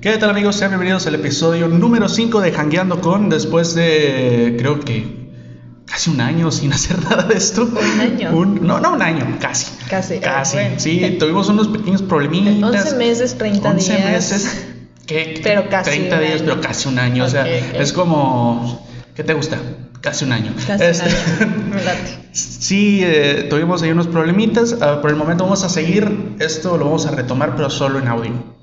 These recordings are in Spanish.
¿Qué tal amigos? Sean bienvenidos al episodio número 5 de Hangueando con, después de creo que casi un año sin hacer nada de esto. ¿Un año? Un- no, no un año, casi. Casi, eh, Casi, bueno. sí, tuvimos unos pequeños problemitas. 11 meses, 30 11 días. meses. ¿qué? Pero casi 30 un días, año. pero casi un año. O sea, Ok, ok. es como... ¿Qué te gusta? Casi un año. Casi Este, un año. Sí, eh, tuvimos ahí unos problemitas. Ah, por el momento vamos a seguir. Esto lo vamos a retomar, pero solo en audio.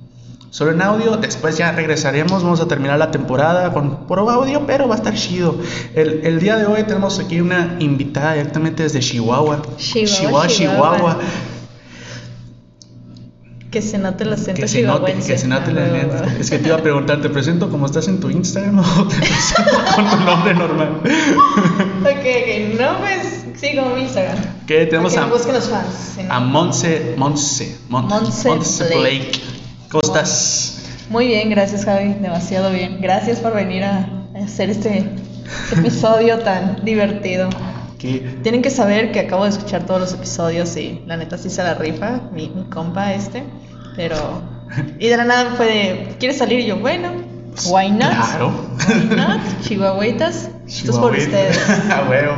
Solo en audio. Después ya regresaremos. Vamos a terminar la temporada con puro audio, pero va a estar chido. El, el día de hoy tenemos aquí una invitada directamente desde Chihuahua. Chihuahua, Chihuahua. Que se note el acento Que se note, que se note la Ah, neta. Es que te iba a preguntar, ¿te presento como estás en tu Instagram o te presento con tu nombre normal? Ok, ok. No, pues sí, como mi Instagram. Que tenemos Para a, los fans. a Monse, Monse, Mon- Monse Blake. Blake. ¿Cómo estás? Muy bien, gracias Javi. Demasiado bien. Gracias por venir a hacer este episodio tan divertido. ¿Qué? Tienen que saber que acabo de escuchar todos los episodios y la neta sí se la rifa, mi, mi compa este. Pero. Y de la nada fue de. ¿Quieres salir? Y yo, bueno, why not? Claro. Why not? Chihuahuitas. Esto es por ustedes. A huevo.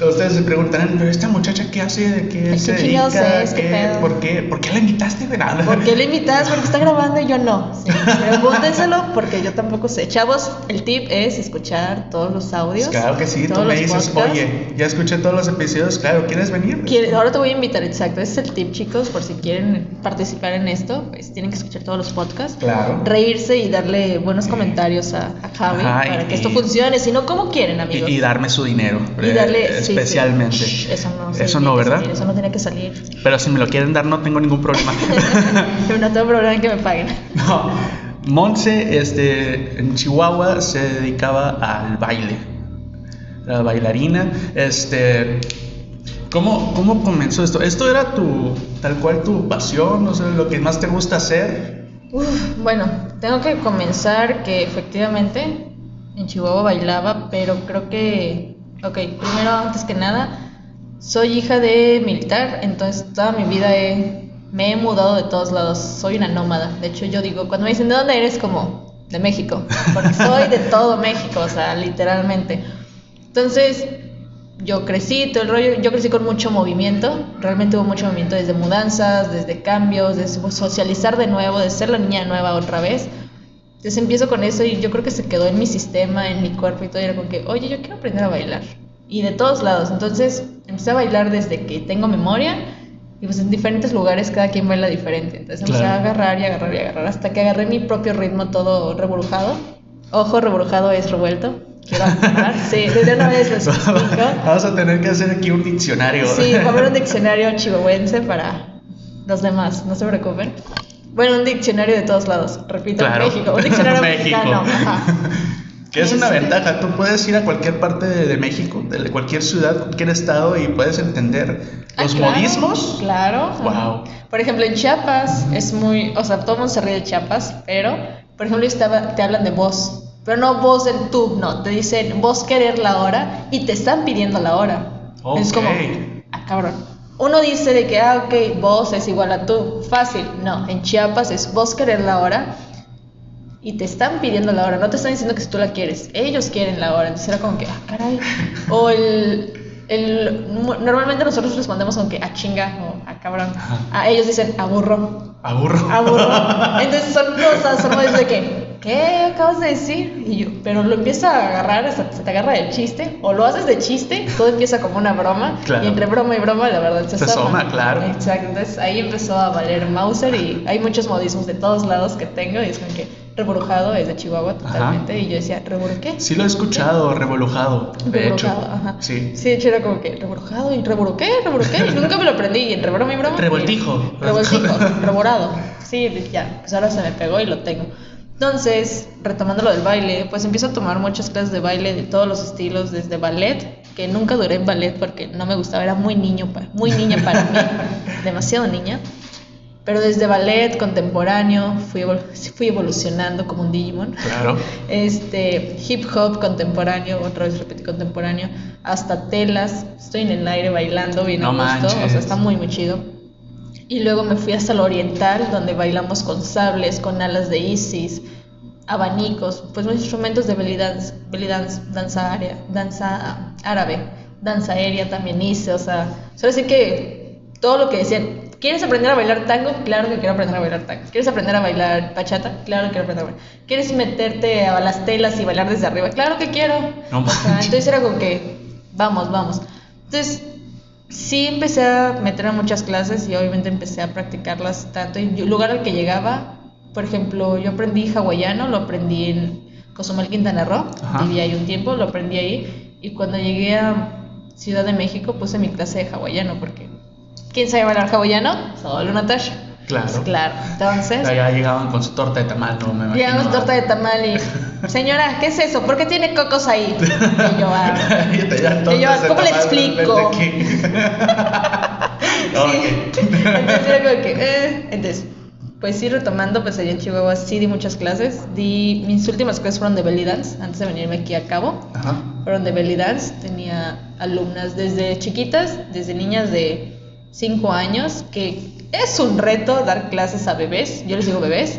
Ustedes se preguntarán, pero esta muchacha qué hace, de qué se qué dedica, es, qué ¿Qué- pedo. ¿por qué, por qué la invitaste de nada? ¿Por qué le invitas? Porque está grabando y yo no. Sí, Pregúntenselo porque yo tampoco sé. Chavos, el tip es escuchar todos los audios. Claro que sí, tú me dices, podcasts. oye, ya escuché todos los episodios, claro, ¿quieres venir? Ahora te voy a invitar, exacto. Ese es el tip, chicos, por si quieren participar en esto, pues tienen que escuchar todos los podcasts. Claro. Reírse y darle buenos comentarios a, a Javi Ajá, para y- que esto y- funcione. Si no, ¿cómo quieren, Y, amigos? y darme su dinero, Y eh, darle- sí, sí. especialmente. Eso no, se Eso no, ¿verdad? salir, eso no tiene que salir. Pero si me lo quieren dar, no tengo ningún problema. No tengo problema en que me paguen. No, Monse, este, en Chihuahua se dedicaba al baile. Era bailarina. Este, ¿cómo, ¿Cómo comenzó esto? ¿Esto era tu, tal cual tu pasión? O sea, lo que más te gusta hacer. Uf, bueno, tengo que comenzar que efectivamente en Chihuahua bailaba, pero creo que, ok, primero, antes que nada, soy hija de militar, entonces toda mi vida he- me he mudado de todos lados, soy una nómada. De hecho, yo digo, cuando me dicen, ¿de dónde eres? Como, de México, porque soy de todo México, o sea, literalmente. Entonces, yo crecí, todo el rollo, yo crecí con mucho movimiento, realmente hubo mucho movimiento desde mudanzas, desde cambios, desde socializar de nuevo, de ser la niña nueva otra vez. Entonces empiezo con eso y yo creo que se quedó en mi sistema, en mi cuerpo y todo, y era como que, oye, yo quiero aprender a bailar. Y de todos lados, entonces empecé a bailar desde que tengo memoria y pues en diferentes lugares cada quien baila diferente. Entonces empecé Claro. a agarrar y agarrar y agarrar hasta que agarré mi propio ritmo todo reburujado. Ojo, reburujado es revuelto. Quiero aclarar. Sí, desde una vez lo explico. Vamos a tener que hacer aquí un diccionario. Sí, poner un diccionario chihuahuense para los demás, no se preocupen. Bueno, un diccionario de todos lados, repito, Claro. México, un diccionario México. mexicano. Ajá. Que es una Este- ventaja, tú puedes ir a cualquier parte de, de México, de cualquier ciudad, cualquier estado y puedes entender Ah, los claro, modismos. Claro. Wow. ajá. Por ejemplo, en Chiapas es muy, o sea, todo el mundo se ríe de Chiapas, pero, por ejemplo, estaba- te hablan de vos, pero no vos en tú, no, te dicen vos querer la hora y te están pidiendo la hora. Es Ok. como, ah, cabrón. Uno dice de que, ah, ok, vos es igual a tú, fácil. No, en Chiapas es vos querer la hora y te están pidiendo la hora, no te están diciendo que si tú la quieres, ellos quieren la hora, entonces era como que, ah, caray. O el, el normalmente nosotros respondemos con que, ah, chinga, o ah, cabrón. A ellos dicen, aburro, Aburro. aburro. Entonces son cosas, son de que, ¿qué acabas de decir? Y yo, pero lo empieza a agarrar, hasta se te agarra del chiste, o lo haces de chiste, todo empieza como una broma, Claro. y entre broma y broma, la verdad se, Se asoma, claro. Exacto, entonces ahí empezó a valer Mauser y hay muchos modismos de todos lados que tengo, y es como que reburujado es de Chihuahua totalmente, y yo decía, ¿reburu qué? Sí lo he escuchado, revolujado, de hecho. Ajá. Sí. Sí, de hecho era como que reburujado y reburuqué, reburuqué, y nunca me lo aprendí, y entre broma y broma. Revoltijo. y- Revoltijo, reborado. Sí, ya, pues ahora se me pegó y lo tengo. Entonces, retomando lo del baile, pues empiezo a tomar muchas clases de baile de todos los estilos, desde ballet, que nunca duré en ballet porque no me gustaba, era muy niño, muy niña para mí, demasiado niña. Pero desde ballet contemporáneo fui, evol- fui evolucionando como un Digimon. Claro. Este, hip hop contemporáneo, otra vez repetí contemporáneo, hasta telas, estoy en el aire bailando bien No a gusto, o manches. sea, está muy muy chido. Y luego me fui hasta lo oriental, donde bailamos con sables, con alas de Isis, abanicos, pues instrumentos de belly dance, belly dance, danza, área, danza árabe, danza aérea también hice, o sea, solo decir que todo lo que decían, ¿quieres aprender a bailar tango? Claro que quiero aprender a bailar tango. ¿Quieres aprender a bailar bachata? Claro que quiero aprender a bailar. ¿Quieres meterte a las telas y bailar desde arriba? Claro que quiero. No o sea, entonces era como que, vamos, vamos. Entonces, sí empecé a meter a muchas clases y obviamente empecé a practicarlas tanto. Y el lugar al que llegaba, por ejemplo, yo aprendí hawaiano, lo aprendí en Cozumel, Quintana Roo, Ajá. viví ahí un tiempo, lo aprendí ahí. Y cuando llegué a Ciudad de México puse mi clase de hawaiano porque ¿quién sabe bailar hawaiano? Solo Natasha. Claro. Pues claro. Entonces, Ya llegaban con su torta de tamal, no me imagino. llegamos torta de tamal y señora, ¿qué es eso? ¿Por qué tiene cocos ahí? Y yo, ah, Y yo, ¿cómo le explico? Ok. Entonces era como que, eh. Entonces, pues sí, retomando, pues allá en Chihuahua sí di muchas clases. Di, mis últimas clases fueron de belly dance, antes de venirme aquí a Cabo. Ajá. Fueron de belly dance. Tenía alumnas desde chiquitas, desde niñas de 5 años, que es un reto dar clases a bebés. Yo les digo bebés,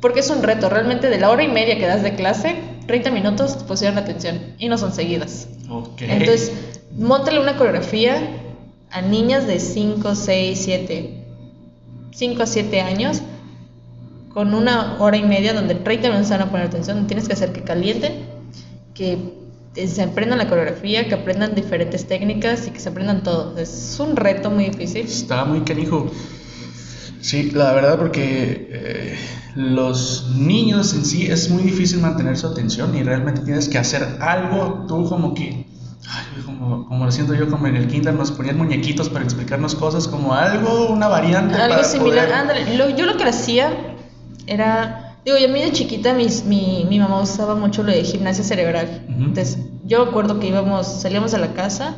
porque es un reto. Realmente de la hora y media que das de clase, 30 minutos te pusieron atención y no son seguidas. Ok. Entonces, montale una coreografía a niñas de 5, 6, 7, 5 a 7 años con una hora y media donde 30 minutos van a poner atención, tienes que hacer que calienten, que se aprendan la coreografía, que aprendan diferentes técnicas y que se aprendan todo. Es un reto muy difícil. Está muy canijo. Sí, la verdad porque eh, los niños en sí es muy difícil mantener su atención y realmente tienes que hacer algo tú como que, ay, como, como lo siento yo como en el kinder nos ponían muñequitos para explicarnos cosas como algo, una variante. Algo para similar, poder- ándale. Lo- yo lo que hacía era, digo, yo a mí de chiquita mis- mi, mi mamá usaba mucho lo de gimnasia cerebral. Entonces, yo recuerdo que íbamos, salíamos de la casa,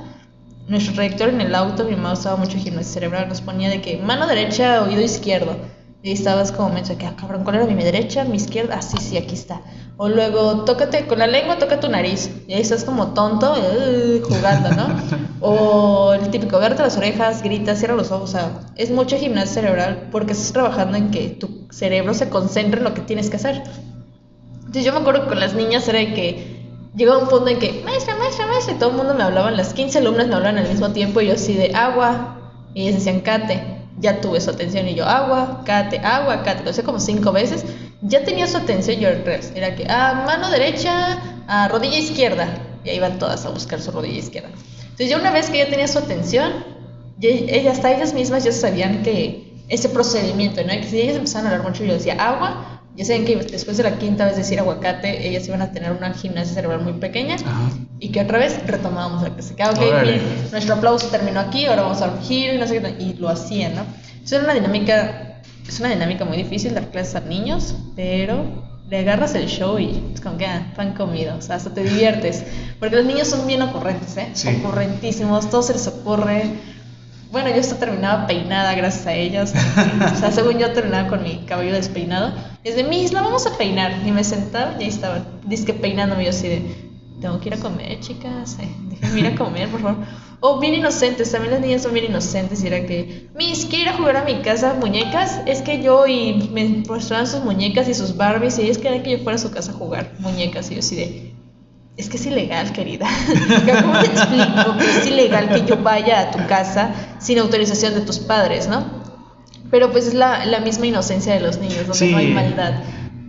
nuestro trayectoria en el auto, mi mamá usaba mucho gimnasia cerebral, nos ponía de que mano derecha, oído izquierdo. Y estabas como menso, que, ah, cabrón, ¿cuál era mi derecha, mi izquierda? Ah, sí, sí, aquí está. O luego, tócate, con la lengua toca tu nariz. Y ahí estás como tonto, eh, jugando, ¿no? O el típico, verte las orejas, gritas, cierra los ojos. O sea, es mucha gimnasia cerebral porque estás trabajando en que tu cerebro se concentre en lo que tienes que hacer. Entonces yo me acuerdo que con las niñas era de que llegaba un punto en que, maestra, maestra, maestra, y todo el mundo me hablaba, las 15 alumnas me hablaban al mismo tiempo y yo así de agua, y ellas decían cate, ya tuve su atención, y yo agua, cate, agua, cate, lo hice como cinco veces, ya tenía su atención, yo al revés, era que, ah, mano derecha, ah, rodilla izquierda, y ahí iban todas a buscar su rodilla izquierda. Entonces ya una vez que ya tenía su atención, ya, hasta ellas mismas ya sabían que ese procedimiento, ¿no? Y que si ellas empezaban a hablar mucho, yo decía agua, ya saben que después de la quinta vez decir aguacate, ellas iban a tener una gimnasia cerebral muy pequeña Ajá. y que otra vez retomábamos la clase. Ok, miren, nuestro aplauso terminó aquí, ahora vamos a un giro y no sé qué, y lo hacían, ¿no? Era una dinámica, es una dinámica muy difícil dar clases a niños, pero le agarras el show y es como que, ah, pan comido, o sea, hasta te diviertes. Porque los niños son bien ocurrentes, ¿eh? Sí. Ocurrentísimos, todo se les ocurre. Bueno, yo hasta terminaba peinada gracias a ellos. o sea, según yo terminaba con mi cabello despeinado. Desde mis, la vamos a peinar. Y me sentaba y ahí estaban, disque peinándome. Yo así de, tengo que ir a comer, chicas. eh, déjenme ir a comer, por favor. O bien inocentes, también las niñas son bien inocentes. Y era que, Miss, quiero ir a jugar a mi casa muñecas. Es que yo y me mostraban sus muñecas y sus Barbies. Y ellos querían que yo fuera a su casa a jugar muñecas. Y yo así de, es que es ilegal, querida. ¿Cómo te explico que es ilegal que yo vaya a tu casa sin autorización de tus padres, no? Pero pues es la, la misma inocencia de los niños, donde Sí. no hay maldad.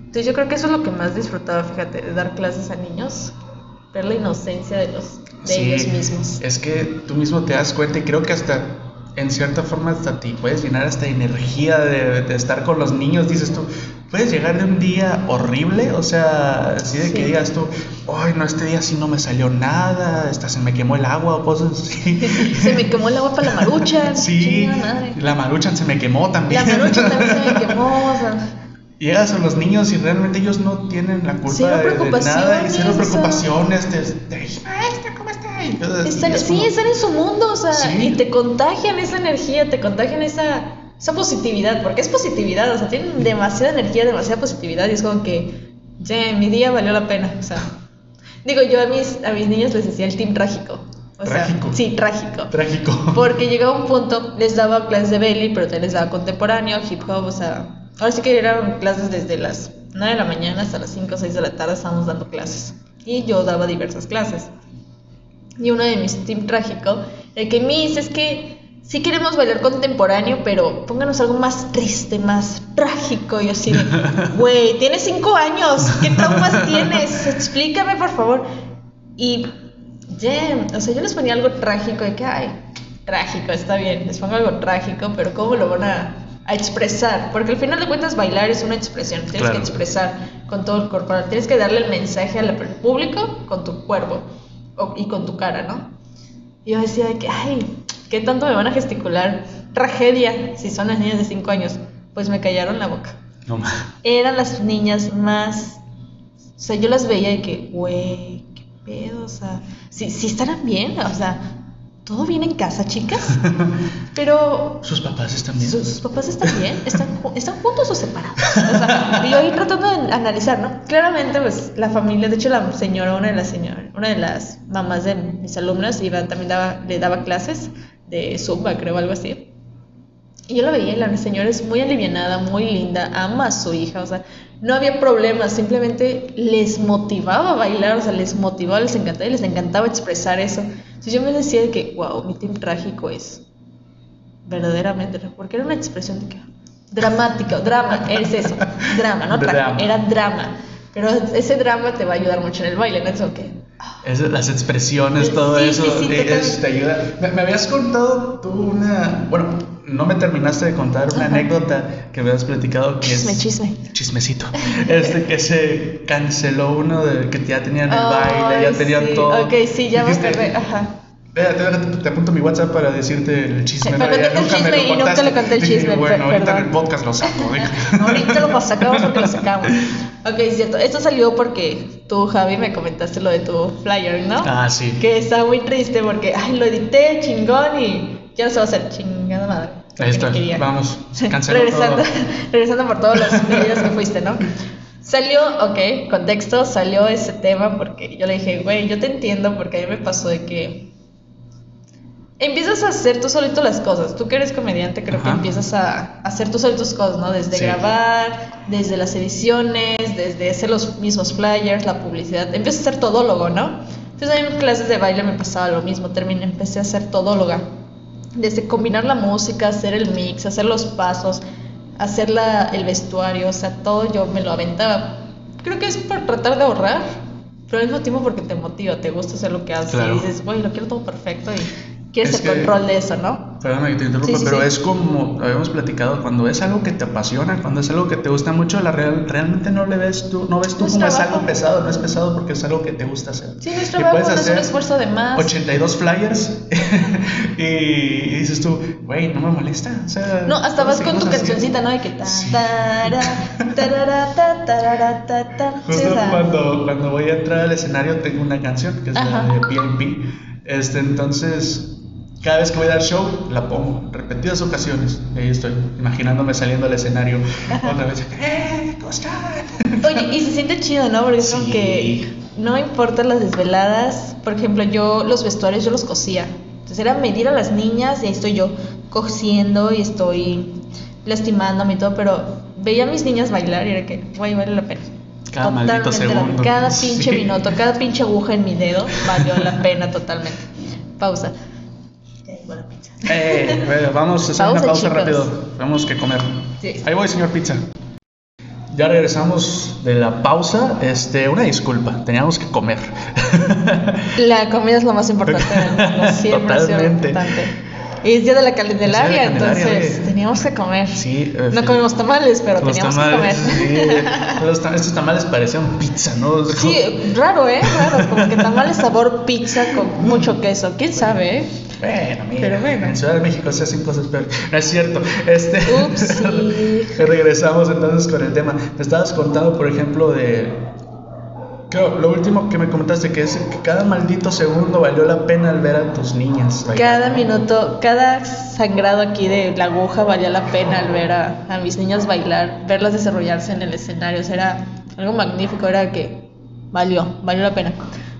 Entonces yo creo que eso es lo que más disfrutaba, fíjate, de dar clases a niños, ver la inocencia de los de Sí, ellos mismos. Es que tú mismo te das cuenta y creo que hasta en cierta forma hasta ti puedes llenar esta energía de, de estar con los niños, dices tú, puedes llegar de un día horrible, o sea, así de que digas tú, ay no, este día sí no me salió nada, hasta se me quemó el agua o cosas así. Se me quemó el agua para la marucha. Sí, madre. la maruchan se me quemó La también. marucha también se me quemó, o sea, Llegas a los niños y realmente ellos no tienen la culpa de- de, nada y cero preocupaciones. Te, te maestra, ¿cómo está? Están, es sí, como- están en su mundo, o sea, Sí. y te contagian esa energía, te contagian esa, esa positividad, porque es positividad, o sea, tienen demasiada energía, demasiada positividad, y es como que, "Ye, mi día valió la pena, o sea. Digo, yo a mis, a mis niños les decía el team trágico. O sea, Trágico. sí, trágico. Trágico. Porque llegaba un punto, les daba clases de belly, pero también les daba contemporáneo, hip hop, o sea, ahora sí que eran clases desde las 9 de la mañana hasta las 5 o 6 de la tarde estábamos dando clases. Y yo daba diversas clases. Y uno de mis team trágico, el que me dice es que sí queremos bailar contemporáneo, pero pónganos algo más triste, más trágico. Y así güey, tienes 5 años, ¿qué traumas tienes? Explícame, por favor. Y, yeah, o sea, yo les ponía algo trágico, de que, ay, trágico, está bien, les pongo algo trágico, pero ¿cómo lo van a, a expresar? Porque al final de cuentas bailar es una expresión, tienes Claro. que expresar con todo el cuerpo, tienes que darle el mensaje al público con tu cuerpo y con tu cara, ¿no? Y yo decía de que, ay, ¿qué tanto me van a gesticular? Tragedia, si son las niñas de 5 años. Pues me callaron la boca. No ma- Eran las niñas más... O sea, yo las veía y que, güey, qué pedo, o sea, si, si estarán bien, o sea, ¿todo bien en casa, chicas? Pero ¿Sus papás están bien? ¿Sus, sus papás están bien? ¿Están, ¿Están juntos o separados? O sea, y yo ahí tratando de analizar, ¿no? Claramente, pues, la familia, de hecho, la señora, una de las señoras, una de las mamás de mis alumnas, iba, también daba, le daba clases de Zumba, creo, algo así. Y yo la veía y la señora es muy alivianada, muy linda, ama a su hija, o sea, no había problemas, simplemente les motivaba a bailar, o sea, les motivaba, les encantaba y les encantaba expresar eso. Entonces yo me decía de que, wow, mi team trágico es verdaderamente, porque era una expresión de que dramática, drama, es eso, drama, no Drama. era drama. Pero ese drama te va a ayudar mucho en el baile, ¿no? Es que, Es- las expresiones, todo Sí, eso, sí, eh, es- te ayuda. Me, me habías contado tú una, bueno, no me terminaste de contar una Ajá. anécdota que me habías platicado que Chisme, es chisme. chismecito, este que se canceló uno de que ya tenían el baile, ya tenían todo. Ok, sí, ya me acordé, ajá. Déjate, te apunto mi WhatsApp para decirte el chisme. Ya conté el me chisme y nunca contaste. le conté el chisme, Bueno, ahorita en el podcast lo saco. Ahorita lo sacamos porque lo sacamos. Ok, es cierto. Esto salió porque tú, Javi, me comentaste lo de tu flyer, ¿no? Ah, sí. Que estaba muy triste porque, ay, lo edité, chingón, y ya no se va a hacer chingada madre. Ahí está, Que vamos, canceló regresando, todo. regresando por todos los videos que fuiste, ¿no? Salió, ok, contexto, salió ese tema porque yo le dije, güey, yo te entiendo porque a mí me pasó de que empiezas a hacer tú solito las cosas. Tú que eres comediante, creo que Ajá. empiezas a hacer tú solito tus cosas, ¿no? Desde Sí. grabar, desde las ediciones, desde hacer los mismos flyers, la publicidad. Empiezas a ser todólogo, ¿no? Entonces en clases de baile me pasaba lo mismo. Terminé, empecé a ser todóloga. Desde combinar la música, hacer el mix, hacer los pasos, hacer la, el vestuario, o sea, todo yo me lo aventaba. Creo que es por tratar de ahorrar, pero al mismo tiempo porque te motiva, te gusta hacer lo que haces Claro. y dices, güey, lo quiero todo perfecto y quieres Es el que- control de eso, ¿no? Perdóname que te interrumpa, Sí, sí, pero sí. es como habíamos platicado, cuando es algo que te apasiona, cuando es algo que te gusta mucho, la real, realmente no le ves tú, no ves tú como es algo pesado, no es pesado porque es algo que te gusta hacer. Sí, es Que trabajo, puedes no es un hacer esfuerzo de más. 82 flyers y, y dices tú, güey, no me molesta. O sea, No, hasta vas con tu cancioncita, ¿no? De que ta, Sí. tarara, tarara, ta, tarara, ta, ta. Sí, Justo o sea, cuando, cuando voy a entrar al escenario tengo una canción que es Ajá. la de PNP. Este, entonces, cada vez que voy a dar show, la pongo repetidas ocasiones. Y ahí estoy, imaginándome saliendo al escenario otra vez. ¡Eh! ¿Cómo están? Oye, y se siente chido, ¿no? Porque es como Sí. que no importa las desveladas. Por ejemplo, yo los vestuarios yo los cosía. Entonces era medir a las niñas y ahí estoy yo cosiendo y estoy lastimándome y todo, pero veía a mis niñas bailar y era que, güey, vale la pena. Cada Totalmente la- segundo. Cada pinche Sí. minuto, cada pinche aguja en mi dedo valió la pena totalmente. Pausa. Eh, bueno, vamos a hacer Pausa, una pausa chicos. rápido. Tenemos que comer. Sí. Ahí voy, señor Pizza. Ya regresamos de la pausa. Este, una disculpa, teníamos que comer. La comida es lo más importante del mundo, siempre ha sido Totalmente. importante. Y es día de la Candelaria, entonces oye. teníamos que comer. Sí, eh, No comimos tamales, pero teníamos tamales, que comer. sí. Los tam- estos tamales parecían pizza, ¿no? Sí, raro, ¿eh? Raro, como que tamales sabor pizza con mucho queso. ¿Quién sabe, eh? Bueno, mira, Pero bueno. en Ciudad de México se hacen cosas peores. No es cierto. Este, Upsi. regresamos entonces con el tema. Me estabas contando, por ejemplo, de. Creo, lo último que me comentaste, que es que cada maldito segundo valió la pena al ver a tus niñas. bailar. Cada minuto, cada sangrado aquí de la aguja valía la pena al ver a, a mis niñas bailar, verlas desarrollarse en el escenario. O sea, era algo magnífico, era que valió, valió la pena.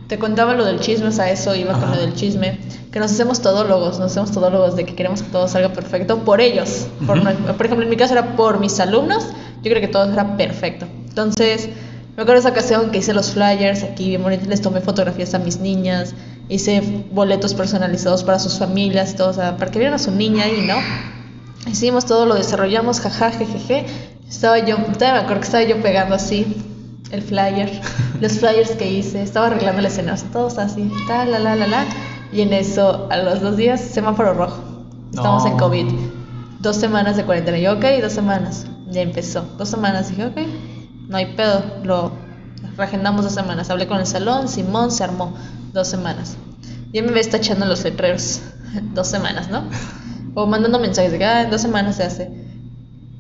te contaba lo del chisme, o sea, eso iba con lo del chisme, que nos hacemos todólogos, nos hacemos todólogos de que queremos que todo salga perfecto por ellos. Por, Ujú. no- por ejemplo, en mi caso era por mis alumnos, yo creo que todo era perfecto. Entonces, me acuerdo esa ocasión que hice los flyers aquí bien bonitos, les tomé fotografías a mis niñas, hice boletos personalizados para sus familias, todo, o sea, para que vieran a su niña ahí, ¿no? Hicimos todo, lo desarrollamos, jaja, jejeje. Estaba yo, todavía me acuerdo que estaba yo pegando así el flyer, los flyers que hice, estaba arreglando el escenario, todos así, ta, la, la, la, la. Y en eso, a los dos días, semáforo rojo. Estamos No. en COVID. Dos semanas de cuarentena. Yo, ok, dos semanas. Ya empezó. Dos semanas. Dije, ok, no hay pedo. Lo reagendamos dos semanas. Hablé con el salón, Simón se armó. Dos semanas. Ya me ves tachando los letreros. dos semanas, ¿no? O mandando mensajes de que ah, en dos semanas se hace.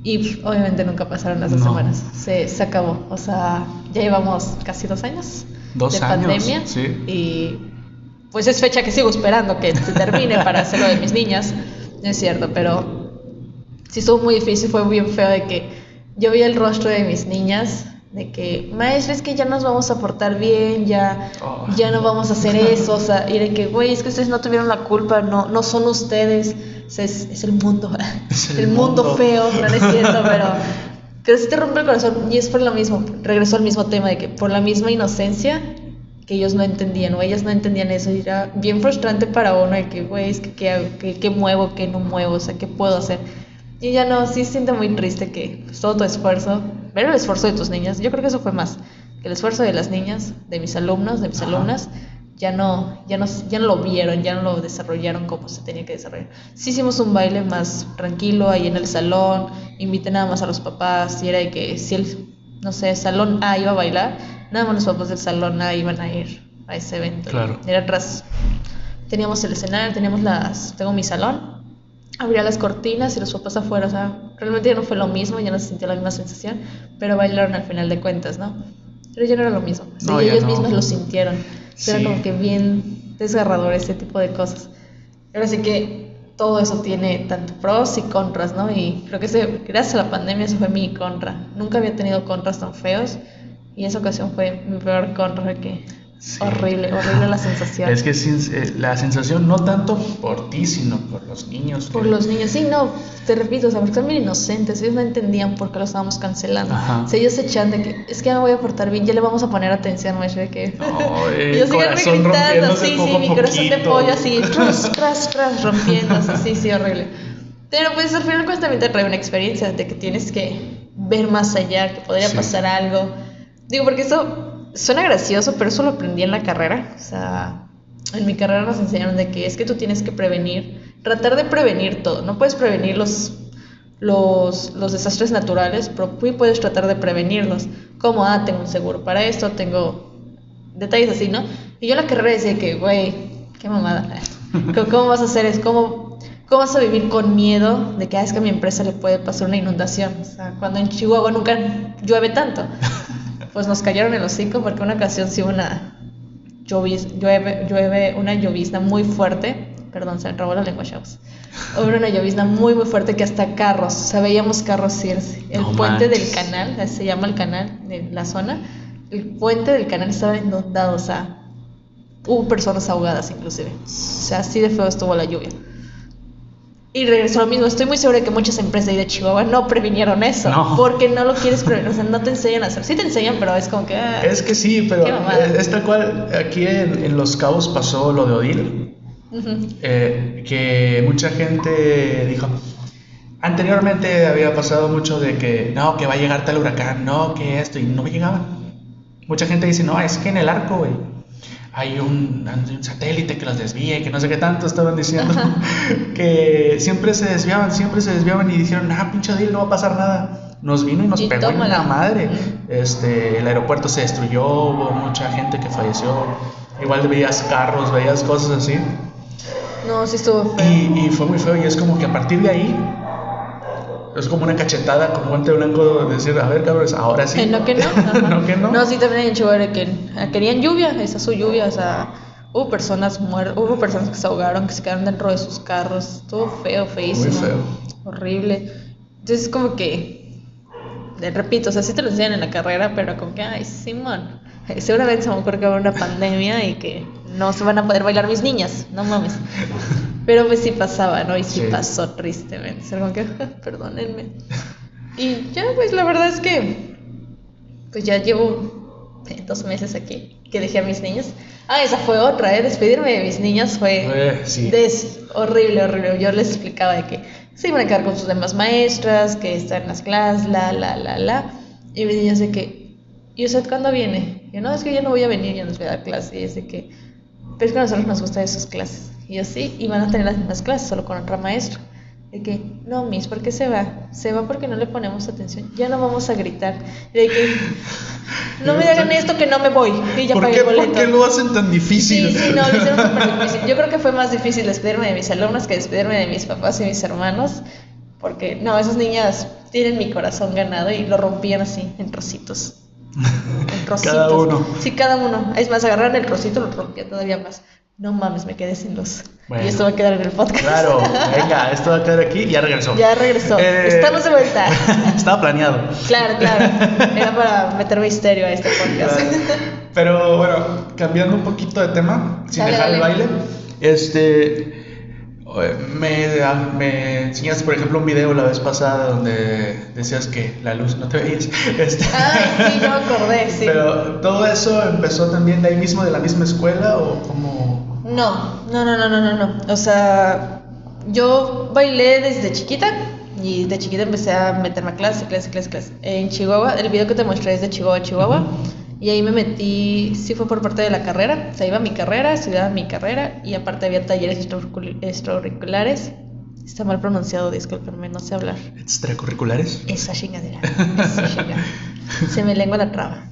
Y obviamente nunca pasaron las dos No. semanas. Se, se acabó. O sea, ya llevamos casi dos años Dos de años, pandemia. sí. Y pues es fecha que sigo esperando que se termine para hacerlo de mis niñas. No es cierto, pero sí estuvo muy difícil, fue bien feo de que yo vi el rostro de mis niñas, de que, maestra, es que ya nos vamos a portar bien, ya, Oh. ya no vamos a hacer eso, o sea, y de que, güey, es que ustedes no tuvieron la culpa, no, no son ustedes, o sea, es, es el mundo, Es el, el mundo. mundo. feo, no, es cierto, pero que sí te rompe el corazón, y es por lo mismo, regreso al mismo tema, de que por la misma inocencia que ellos no entendían o ellas no entendían eso y era bien frustrante para uno de que, güey, es que qué qué, qué muevo, qué no muevo, o sea, qué puedo hacer. Y ya no, sí se siente muy triste que pues, todo tu esfuerzo, ver el esfuerzo de tus niñas, yo creo que eso fue más, que el esfuerzo de las niñas, de mis alumnos, de mis Ajá. alumnas, ya no, ya no, ya no lo vieron, ya no lo desarrollaron como se tenía que desarrollar. Sí hicimos un baile más tranquilo ahí en el salón, invité nada más a los papás, y era de que si el, no sé, salón A iba a bailar, nada más los papás del salón A iban a ir a ese evento. Claro. Era atrás, teníamos el escenario, teníamos las, tengo mi salón, abría las cortinas y los papás afuera, o sea, realmente ya no fue lo mismo, ya no se sintió la misma sensación, pero bailaron al final de cuentas, ¿no? Pero ya no era lo mismo, No, ellos no. mismos lo sintieron, era Sí. como que bien desgarrador ese tipo de cosas. Ahora sí que todo eso tiene tanto pros y contras, ¿no? Y creo que ese, gracias a la pandemia eso fue mi contra. Nunca había tenido contras tan feos y esa ocasión fue mi peor contra que Sí. horrible, horrible la sensación. Es que sin- eh, la sensación no tanto por ti, sino por los niños. Por que- los niños, sí, no, te repito, o sea, porque son bien inocentes, ellos no entendían por qué lo estábamos cancelando. Ajá. O sea, ellos se echan de que, es que ya me voy a portar bien, ya le vamos a poner atención, maestra, de que... No, y el yo sigan corazón gritando, sí, poco sí, mi corazón de pollo así, tras, tras, tras, rompiéndose, sí, sí, horrible. Pero pues al final pues también te trae una experiencia de que tienes que ver más allá, que podría Sí. pasar algo. Digo, porque eso suena gracioso, pero eso lo aprendí en la carrera. O sea, en mi carrera nos enseñaron de que es que tú tienes que prevenir, tratar de prevenir todo. No puedes prevenir los, los, los desastres naturales, pero puedes tratar de prevenirlos. Como, ah, tengo un seguro para esto, tengo detalles así, ¿no? Y yo la carrera decía que, güey, qué mamada. ¿Cómo- ¿Cómo vas a hacer eso? ¿Cómo, ¿Cómo vas a vivir con miedo de que ah, es que a mi empresa le puede pasar una inundación? O sea, cuando en Chihuahua nunca llueve tanto. Pues nos cayeron el hocico porque una ocasión sí hubo una lloviz, llueve, llueve una llovizna muy fuerte. Perdón, se me trabó la lengua, chavos. Hubo una llovizna muy, muy fuerte que hasta carros, o sea, veíamos carros irse. El No puente del canal, se llama el canal de la zona, el puente del canal estaba inundado, o sea, hubo personas ahogadas inclusive. O sea, así de feo estuvo la lluvia. Y regresó lo mismo, estoy muy segura de que muchas empresas de Chihuahua no previnieron eso, No. porque no lo quieres prevenir, o sea, no te enseñan a hacer. Sí te enseñan, pero es como que... ah, Es que sí, pero es, tal cual. Aquí en, en Los Cabos pasó lo de Odil, eh, que mucha gente dijo. Anteriormente había pasado mucho de que no, que va a llegar tal huracán, no, que esto, y no llegaban. Mucha gente dice, no, es que en el arco, güey, hay un, satélite que los desvía y que no sé qué tanto estaban diciendo. que siempre se desviaban, siempre se desviaban y dijeron, ah, pinche Odil, no va a pasar nada. Nos vino y nos Y pegó en la madre. Este, el aeropuerto se destruyó, hubo mucha gente que falleció. Igual veías carros, veías cosas así. No, sí estuvo feo. Y, y fue muy feo. Y es como que a partir de ahí, es como una cachetada, como guante blanco, de decir, a ver, cabros, ahora sí. No que no. No que no. No, sí, también hay en Chihuahua que ah, querían lluvia, esa es su lluvia, o sea, hubo personas muertas, hubo personas que se ahogaron, que se quedaron dentro de sus carros, estuvo feo, feísimo. Muy feo. Horrible. Entonces es como que, repito, o sea, sí te lo enseñan en la carrera, pero como que, ay, Simón, seguramente se me ocurre que va a haber una pandemia y que no se van a poder bailar mis niñas, no mames. Pero pues sí pasaba, ¿no? Y sí, Sí. pasó tristemente. Como que, perdónenme. Y ya, pues la verdad es que, pues ya llevo eh, dos meses aquí que dejé a mis niños. Ah, esa fue otra, ¿eh? Despedirme de mis niñas fue Eh, sí. des- horrible, horrible. Yo les explicaba de que se iban a quedar con sus demás maestras, que están en las clases, la, la, la, la. Y mis niñas de que, ¿y usted cuándo viene? Y yo, no, es que yo no voy a venir, yo no les voy a dar clase. Y es de que, pero es que a nosotros nos gustan esas clases. Y yo, sí, y van a tener las mismas clases, solo con otra maestra. De que, no, Miss, ¿por qué se va? Se va porque no le ponemos atención. Ya no vamos a gritar. Y de que, no me hagan esto que no me voy. Y ya ¿Por pagué qué, el boleto. ¿Por qué lo hacen tan difícil? Sí, sí, no, lo hicieron súper difícil. Yo creo que fue más difícil despedirme de mis alumnos que despedirme de mis papás y mis hermanos. Porque, no, esas niñas tienen mi corazón ganado y lo rompían así, en trocitos. En trocitos. Cada uno. Sí, cada uno. Es más, agarraron el trocito y lo rompían todavía más. No mames, me quedé sin luz. Bueno. Y esto va a quedar en el podcast. Claro, venga, esto va a quedar aquí y ya regresó. Ya regresó. Eh, Estamos de vuelta. Estaba planeado. Claro, claro. Era para meter misterio a este podcast. Claro. Pero bueno, cambiando un poquito de tema, sin Dale, dejar el baile, este. Me, me enseñaste, por ejemplo, un video la vez pasada donde decías que la luz no te veías. Este, Ay, sí, ya me acordé, sí. Pero todo eso empezó también de ahí mismo, de la misma escuela o como. No, no, no, no, no, no, no. O sea, yo bailé desde chiquita y de chiquita empecé a meterme a clase, clase, clase, clase. En Chihuahua, el video que te mostré es de Chihuahua, Chihuahua. Y ahí me metí, sí fue por parte de la carrera. O sea, iba a mi carrera, estudiaba mi carrera y aparte había talleres extracurricul- extracurriculares. Está mal pronunciado, discúlpenme, no sé hablar. extracurriculares. Esa chingadera. Esa chingadera. Se me lengua la traba.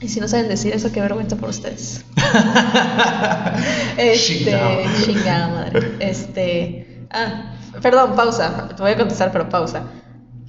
Y si no saben decir eso, qué vergüenza por ustedes. este, chingada madre. Este, ah, perdón, pausa. Te voy a contestar, pero pausa.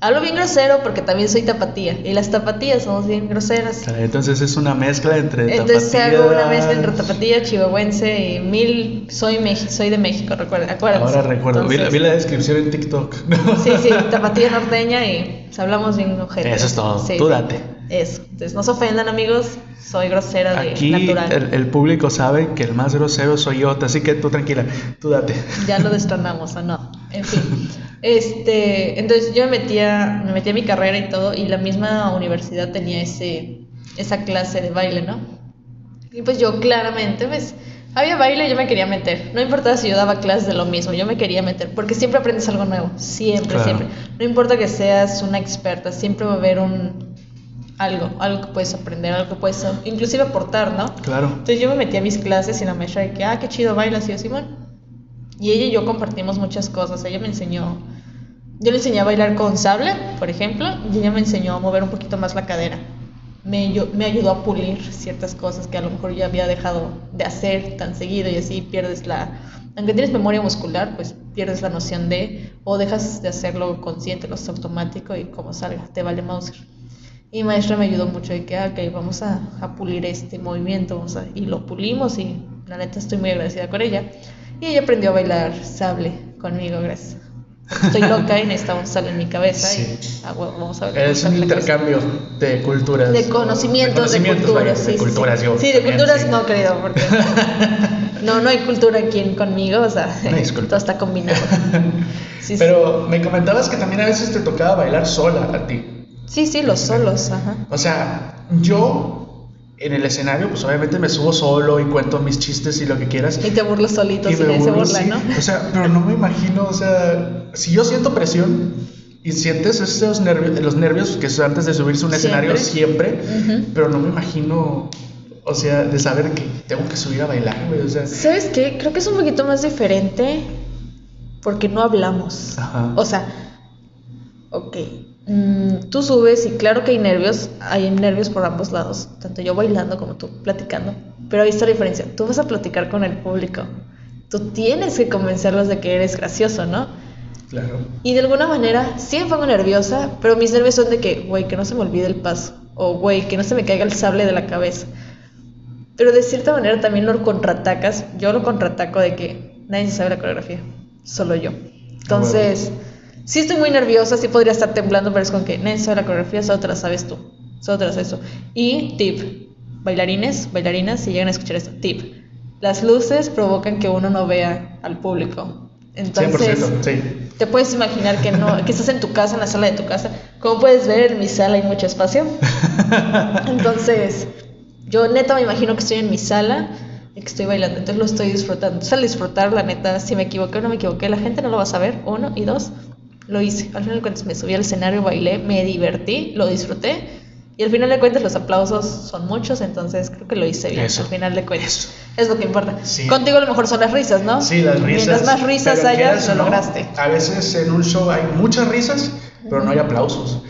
Hablo bien grosero porque también soy tapatía. Y las tapatías somos bien groseras. Entonces es una mezcla entre. Entonces hago una mezcla entre tapatías. tapatía, chihuahuense y mil. Soy, Mex- soy de México, recuerden, acuérdense. Ahora recuerdo, vi, la- Entonces- vi la descripción en TikTok. Sí, sí, tapatía norteña y pues, hablamos bien ojete. Eso es todo, Sí, tú date. Eso. Entonces no se ofendan, amigos. Soy grosera de Aquí natural. el, el público sabe que el más grosero soy yo, así que tú tranquila, tú date. Ya lo destronamos o no. En fin. Este, entonces yo me metía, me metí a mi carrera y todo, y la misma universidad tenía ese, esa clase de baile, ¿no? Y pues yo claramente, pues, había baile y yo me quería meter. No importaba si yo daba clases de lo mismo, yo me quería meter, porque siempre aprendes algo nuevo, siempre, Claro. siempre. No importa que seas una experta, siempre va a haber un algo, algo que puedes aprender, algo que puedes inclusive aportar, ¿no? Claro. Entonces yo me metí a mis clases y la maestra de que, ah, qué chido bailas, y yo, Simón. Y ella y yo compartimos muchas cosas. Ella me enseñó, yo le enseñé a bailar con sable, por ejemplo, y ella me enseñó a mover un poquito más la cadera. Me, ayu- me ayudó a pulir ciertas cosas que a lo mejor yo había dejado de hacer tan seguido y así pierdes la... Aunque tienes memoria muscular, pues pierdes la noción de, o dejas de hacerlo consciente, lo haces automático y como salga, te vale Mauser. Y maestra me ayudó mucho de que, ah, ok, vamos a, a pulir este movimiento, vamos a- y lo pulimos y la neta estoy muy agradecida con ella. Y ella aprendió a bailar sable conmigo, gracias. Estoy loca y necesitamos sable en mi cabeza Sí. y ah, vamos a bailar. Es un cabeza. intercambio de culturas. De conocimientos, de, conocimientos, culturas. vaya, de sí, culturas, sí. yo Sí, de culturas sí. no, querido, porque no, no hay cultura aquí conmigo, o sea, disculpa. todo está combinado. Sí, sí. Pero me comentabas que también a veces te tocaba bailar sola a ti. Sí, sí, los solos, ajá. O sea, yo en el escenario, pues obviamente me subo solo y cuento mis chistes y lo que quieras. Y te burlas solito, Y si nadie se burlo, burla, sí. ¿no? O sea, pero no me imagino, o sea, si yo siento presión y sientes esos nervios, los nervios que es antes de subirse a un escenario siempre, Ujú. pero no me imagino, o sea, de saber que tengo que subir a bailar, güey, o sea, ¿Sabes qué? Creo que es un poquito más diferente porque no hablamos. Ajá. O sea, ok, mm, tú subes y claro que hay nervios, hay nervios por ambos lados, tanto yo bailando como tú platicando, pero ahí está la diferencia, tú vas a platicar con el público, tú tienes que convencerlos de que eres gracioso, ¿no? claro. Y de alguna manera sí me pongo nerviosa, pero mis nervios son de que, güey, que no se me olvide el paso, o güey, que no se me caiga el sable de la cabeza. Pero de cierta manera también lo contraatacas, yo lo contraataco de que nadie se sabe la coreografía, solo yo. Entonces, sí estoy muy nerviosa, sí podría estar temblando, pero es con que sabe la coreografía, solo te la sabes tú, solo te la sabes tú. Y tip, bailarines, bailarinas, si llegan a escuchar esto, tip. Las luces provocan que uno no vea al público. Entonces, 100%, sí. te puedes imaginar que no, que estás en tu casa, en la sala de tu casa. Como puedes ver, en mi sala hay mucho espacio. Entonces, yo neta me imagino que estoy en mi sala y que estoy bailando, entonces lo estoy disfrutando. Entonces, al disfrutar, la neta, si me equivoqué o no me equivoqué, la gente no lo va a saber, uno, y dos, lo hice. Al final de cuentas me subí al escenario, bailé, me divertí, lo disfruté. Y al final de cuentas los aplausos son muchos, entonces creo que lo hice bien. Eso, al final de cuentas. eso. Es lo que importa. Sí. Contigo a lo mejor son las risas, ¿no? Sí, las risas. Mientras más risas pero haya, quieras lo no, lograste. A veces en un show hay muchas risas, pero no hay aplausos.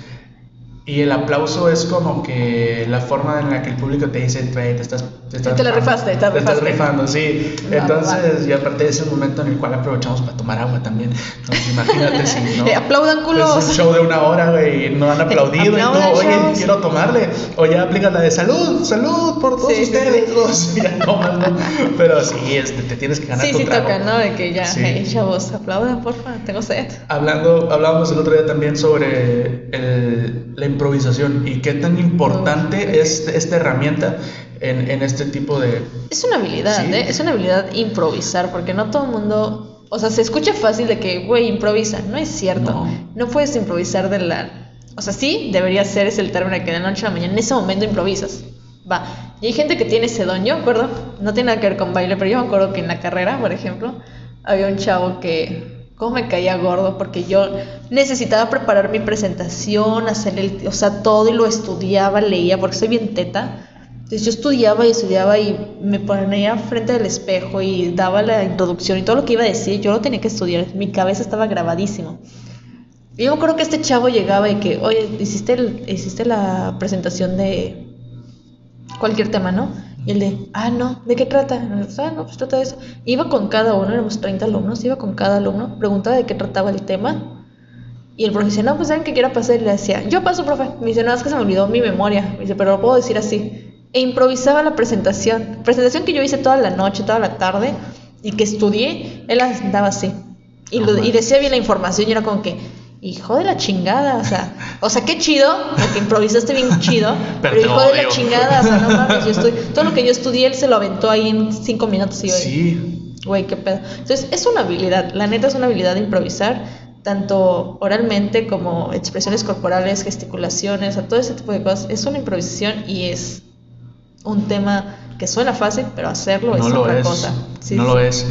Y el aplauso es como que la forma en la que el público te dice, "Güey, te estás, te estás Te la rifaste, te te estás rifaste". rifando, sí. Entonces, y aparte es el momento en el cual aprovechamos para tomar agua también. Entonces, imagínate si no. Aplaudan, culos. Es un show de una hora, güey, y no han aplaudido. y tú, oye, chavos". quiero tomarle. O ya aplicas la de salud, salud por todos Sí, sí, ustedes. sí. todos, ya tomas, ¿no? Pero sí, este, te tienes que ganar Sí, tu sí trago. toca, ¿no? De que ya, Sí. hey, chavos, aplaudan, porfa, tengo sed. Hablando, hablábamos el otro día también sobre el- la improvisación y qué tan importante es esta herramienta en, en este tipo de... Es una habilidad, Sí. ¿eh? Es una habilidad improvisar, porque no todo el mundo. O sea, se escucha fácil de que, güey, improvisa. No es cierto. No. No. puedes improvisar de la. O sea, sí, debería ser ese el término que de la noche a la mañana, en ese momento improvisas. Va. Y hay gente que tiene ese don. Yo acuerdo, no tiene nada que ver con baile, pero yo me acuerdo que en la carrera, por ejemplo, había un chavo que. ¿Cómo me caía gordo? Porque yo necesitaba preparar mi presentación, hacer el. O sea, todo y lo estudiaba, leía, porque soy bien teta. Entonces yo estudiaba y estudiaba y me ponía frente al espejo y daba la introducción y todo lo que iba a decir, yo lo tenía que estudiar, mi cabeza estaba grabadísimo. Y yo creo que este chavo llegaba y que, oye, hiciste, hiciste la presentación de cualquier tema, ¿no? Y él de, ah, no, ¿de qué trata? Ah, no, pues trata de eso. Iba con cada uno, éramos 30 alumnos, iba con cada alumno, preguntaba de qué trataba el tema. Y el profe decía, no, pues saben que quiero pasar. Y le decía, yo paso, profe. Me dice, no, es que se me olvidó mi memoria. Me dice, pero lo puedo decir así. E improvisaba la presentación. Presentación que yo hice toda la noche, toda la tarde, y que estudié, él la daba así. Y, lo- y decía bien la información y era como que, hijo de la chingada, o sea, o sea, qué chido, porque improvisaste bien chido, Pero hijo de la chingada, o sea, no mames, yo estoy, todo lo que yo estudié, él se lo aventó ahí en cinco minutos y yo, Sí, Güey, qué pedo. Entonces, es una habilidad, la neta es una habilidad de improvisar, tanto oralmente como expresiones corporales, gesticulaciones, a todo ese tipo de cosas. Es una improvisación y es un tema que suena fácil, pero hacerlo no es otra es. cosa. Sí, no sí. lo es.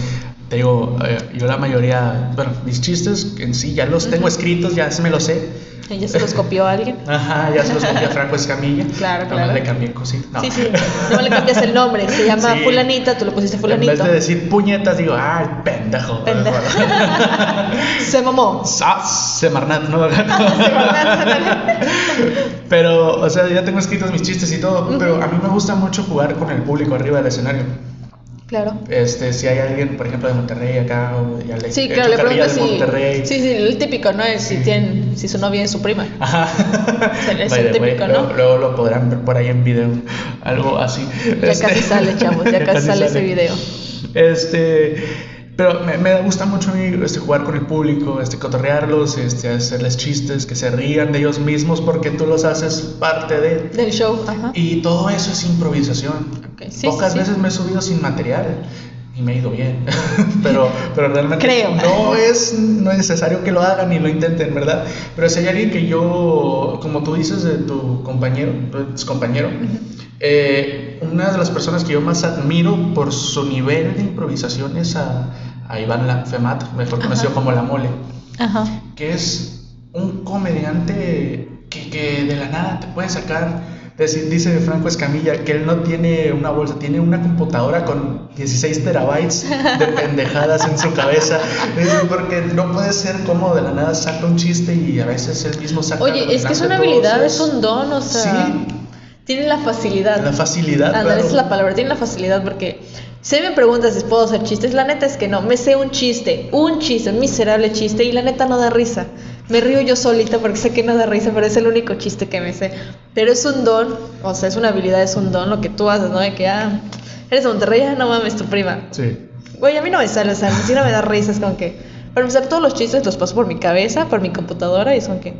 Te digo, eh, yo la mayoría, bueno, mis chistes en sí ya los tengo escritos, ya se me los sé. Ya se los copió alguien. Ajá, ya se los copié a Franco Escamilla. Claro, Nomás claro. le cambié cositas. No. Sí, sí. No le cambias el nombre, se llama Sí. Fulanita, tú lo pusiste En Fulanito. vez de decir puñetas, digo, ay, pendejo. Pendejo. se mamó. Sas, Semarnat, ¿no? Semarnat. pero, o sea, ya tengo escritos mis chistes y todo, pero a mí me gusta mucho jugar con el público arriba del escenario. Claro. Este, si hay alguien, por ejemplo, de Monterrey acá, o ya le Sí, claro, le si. Monterrey. Sí, sí, el típico, ¿no? Es si, tienen, si su novia es su prima. Ajá. Es By el way, típico, luego, ¿no? luego lo podrán ver por ahí en video, algo así. Ya Este- casi sale, chavos, ya, casi sale ese video. Este, pero me, me gusta mucho a mí este, jugar con el público, este, cotorrearlos, este, hacerles chistes, que se rían de ellos mismos porque tú los haces parte de. Del show, ajá. Y todo eso es improvisación. Ok, sí, Pocas sí, sí. veces me he subido sin material y me ha ido bien. pero, pero realmente Creo. no es necesario que lo hagan ni lo intenten, ¿verdad? Pero si hay alguien que yo, como tú dices de tu compañero, tu compañero, eh, una de las personas que yo más admiro por su nivel de improvisación es a, a Iván La- Femat, mejor conocido Ajá. como La Mole Ajá. que es un comediante que, que de la nada te puede sacar. Dice, dice Franco Escamilla que él no tiene una bolsa, tiene una computadora con 16 terabytes de pendejadas en su cabeza. Porque no puede ser como de la nada saca un chiste y a veces él mismo saca. Oye, es que es una habilidad, es un don, o sea. Sí. Tiene la facilidad. La facilidad. Claro. es la palabra, tiene la facilidad porque si me preguntas si puedo hacer chistes, la neta es que no, me sé un chiste, un chiste, un miserable chiste y la neta no da risa. Me río yo solita porque sé que no da risa, pero es el único chiste que me sé. Pero es un don, o sea, es una habilidad, es un don lo que tú haces, ¿no? De que, ah, eres de Monterrey, ah, no mames, tu prima. Sí. Güey, a mí no me sale, o sea, si no me da risa, es como que, para empezar, todos los chistes los paso por mi cabeza, por mi computadora, y es como que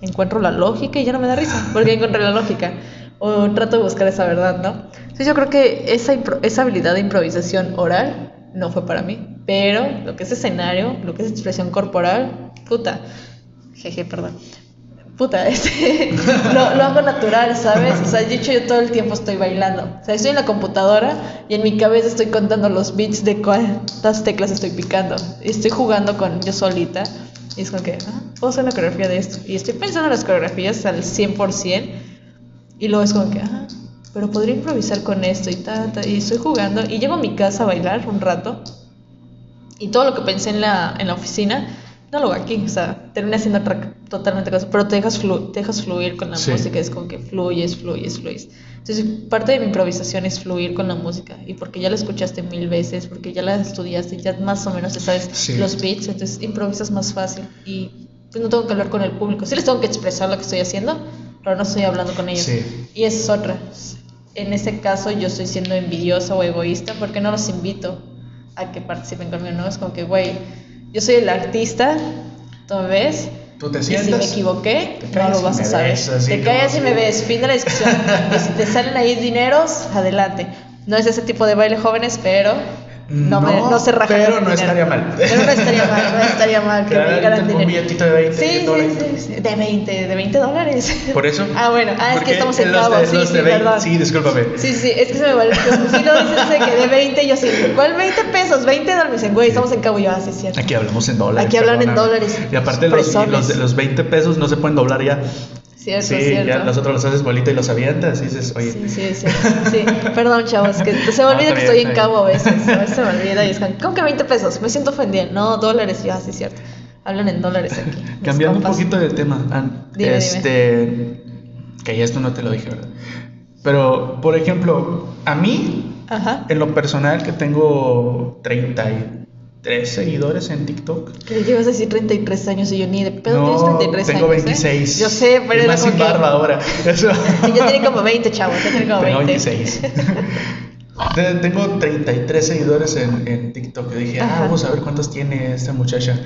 encuentro la lógica y ya no me da risa, porque encontré la lógica. o trato de buscar esa verdad, ¿no? Entonces yo creo que esa, esa habilidad de improvisación oral no fue para mí, pero lo que es escenario, lo que es expresión corporal, puta, jeje, perdón. Puta, este, lo, lo, hago natural, ¿sabes? O sea, de hecho yo todo el tiempo estoy bailando. O sea, estoy en la computadora y en mi cabeza estoy contando los beats de cuántas teclas estoy picando. Estoy jugando con yo solita. Y es como que, ah, puedo hacer la coreografía de esto. Y estoy pensando en las coreografías al 100%. Y luego es como que, ah, pero podría improvisar con esto y ta, ta. Y estoy jugando. Y llego a mi casa a bailar un rato. Y todo lo que pensé en la, en la oficina no lo hago aquí, o sea, termina siendo totalmente cosa, pero te dejas, te dejas fluir con la música, es como que fluyes, fluyes, fluyes. Entonces, parte de mi improvisación es fluir con la música, y porque ya la escuchaste mil veces, porque ya la estudiaste, ya más o menos te sabes los beats, entonces improvisas más fácil, y pues no tengo que hablar con el público, sí les tengo que expresar lo que estoy haciendo, pero no estoy hablando con ellos. Y esa es otra. En ese caso yo estoy siendo envidiosa o egoísta porque no los invito a que participen conmigo, ¿no? Es como que, güey, yo soy el artista, ¿tú me ves? ¿Tú te Y si me equivoqué, no lo vas a saber. te callas y me ves, fin de la discusión. y si te salen ahí dineros, adelante. No es ese tipo de baile jóvenes, pero no, me, no se raja Pero no estaría mal. Pero no estaría mal, no estaría mal que me llegaran dinero. Un billetito de 20 sí, dólares. Sí, sí, de 20, de 20 dólares. ¿Por eso? Ah, bueno, ah, es que estamos en Cabo, sí, sí, perdón. Sí, discúlpame. Sí, sí, es que se me vale. Si no dices que de 20, yo sí, ¿cuál 20 pesos? 20 dólares. Me dicen, güey, estamos en Cabo. Yo, ah, sí, cierto. Aquí hablamos en dólares. Aquí hablan en dólares. Y aparte, los, los, los 20 pesos no se pueden doblar ya. Cierto, sí, cierto. ya nosotros los haces bolita y los avientas y dices, oye. Sí, sí, sí. sí. Perdón, chavos, que se me olvida que estoy en cabo a veces. A veces se me olvida y es como, ¿cómo que 20 pesos? Me siento ofendida. No, dólares. Yo, así, cierto. Hablan en dólares aquí. Cambiando un poquito de tema, Dime, este. Dime. Que ya esto no te lo dije, ¿verdad? Pero, por ejemplo, a mí, Ajá. en lo personal, que tengo 30 tres seguidores en TikTok. Creí que ibas a decir 33 años y yo ni de pedo no, tienes 33 tengo años. 26. ¿eh? Yo sé, pero y más sin barba ahora. Eso. Y ya tiene como 20, chavos. Ya tiene como tengo 20. 26. tengo 33 seguidores en, en TikTok. Yo dije, ah, vamos a ver cuántos tiene esta muchacha.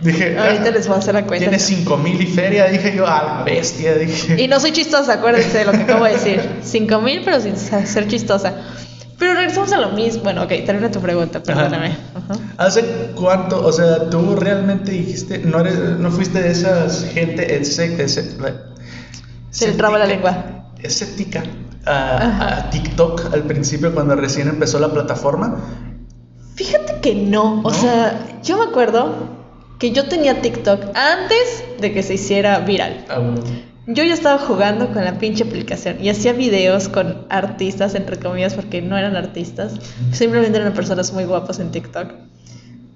Dije, ahorita ah, les voy a hacer la cuenta. Tiene 5000 y feria, dije yo, a la bestia, dije. Y no soy chistosa, acuérdense de lo que acabo de decir. 5000, pero sin ser chistosa. Pero regresamos a lo mismo. Bueno, ok, termina tu pregunta, perdóname. Ajá. ¿Hace cuánto, o sea, tú realmente dijiste, no, eres, no fuiste de esas gente ese, ese, Se le traba la lengua. Escéptica a, a, TikTok al principio cuando recién empezó la plataforma? Fíjate que no. O ¿No? sea, yo me acuerdo que yo tenía TikTok antes de que se hiciera viral. Um, yo ya estaba jugando con la pinche aplicación y hacía videos con artistas, entre comillas, porque no eran artistas, simplemente eran personas muy guapas en TikTok.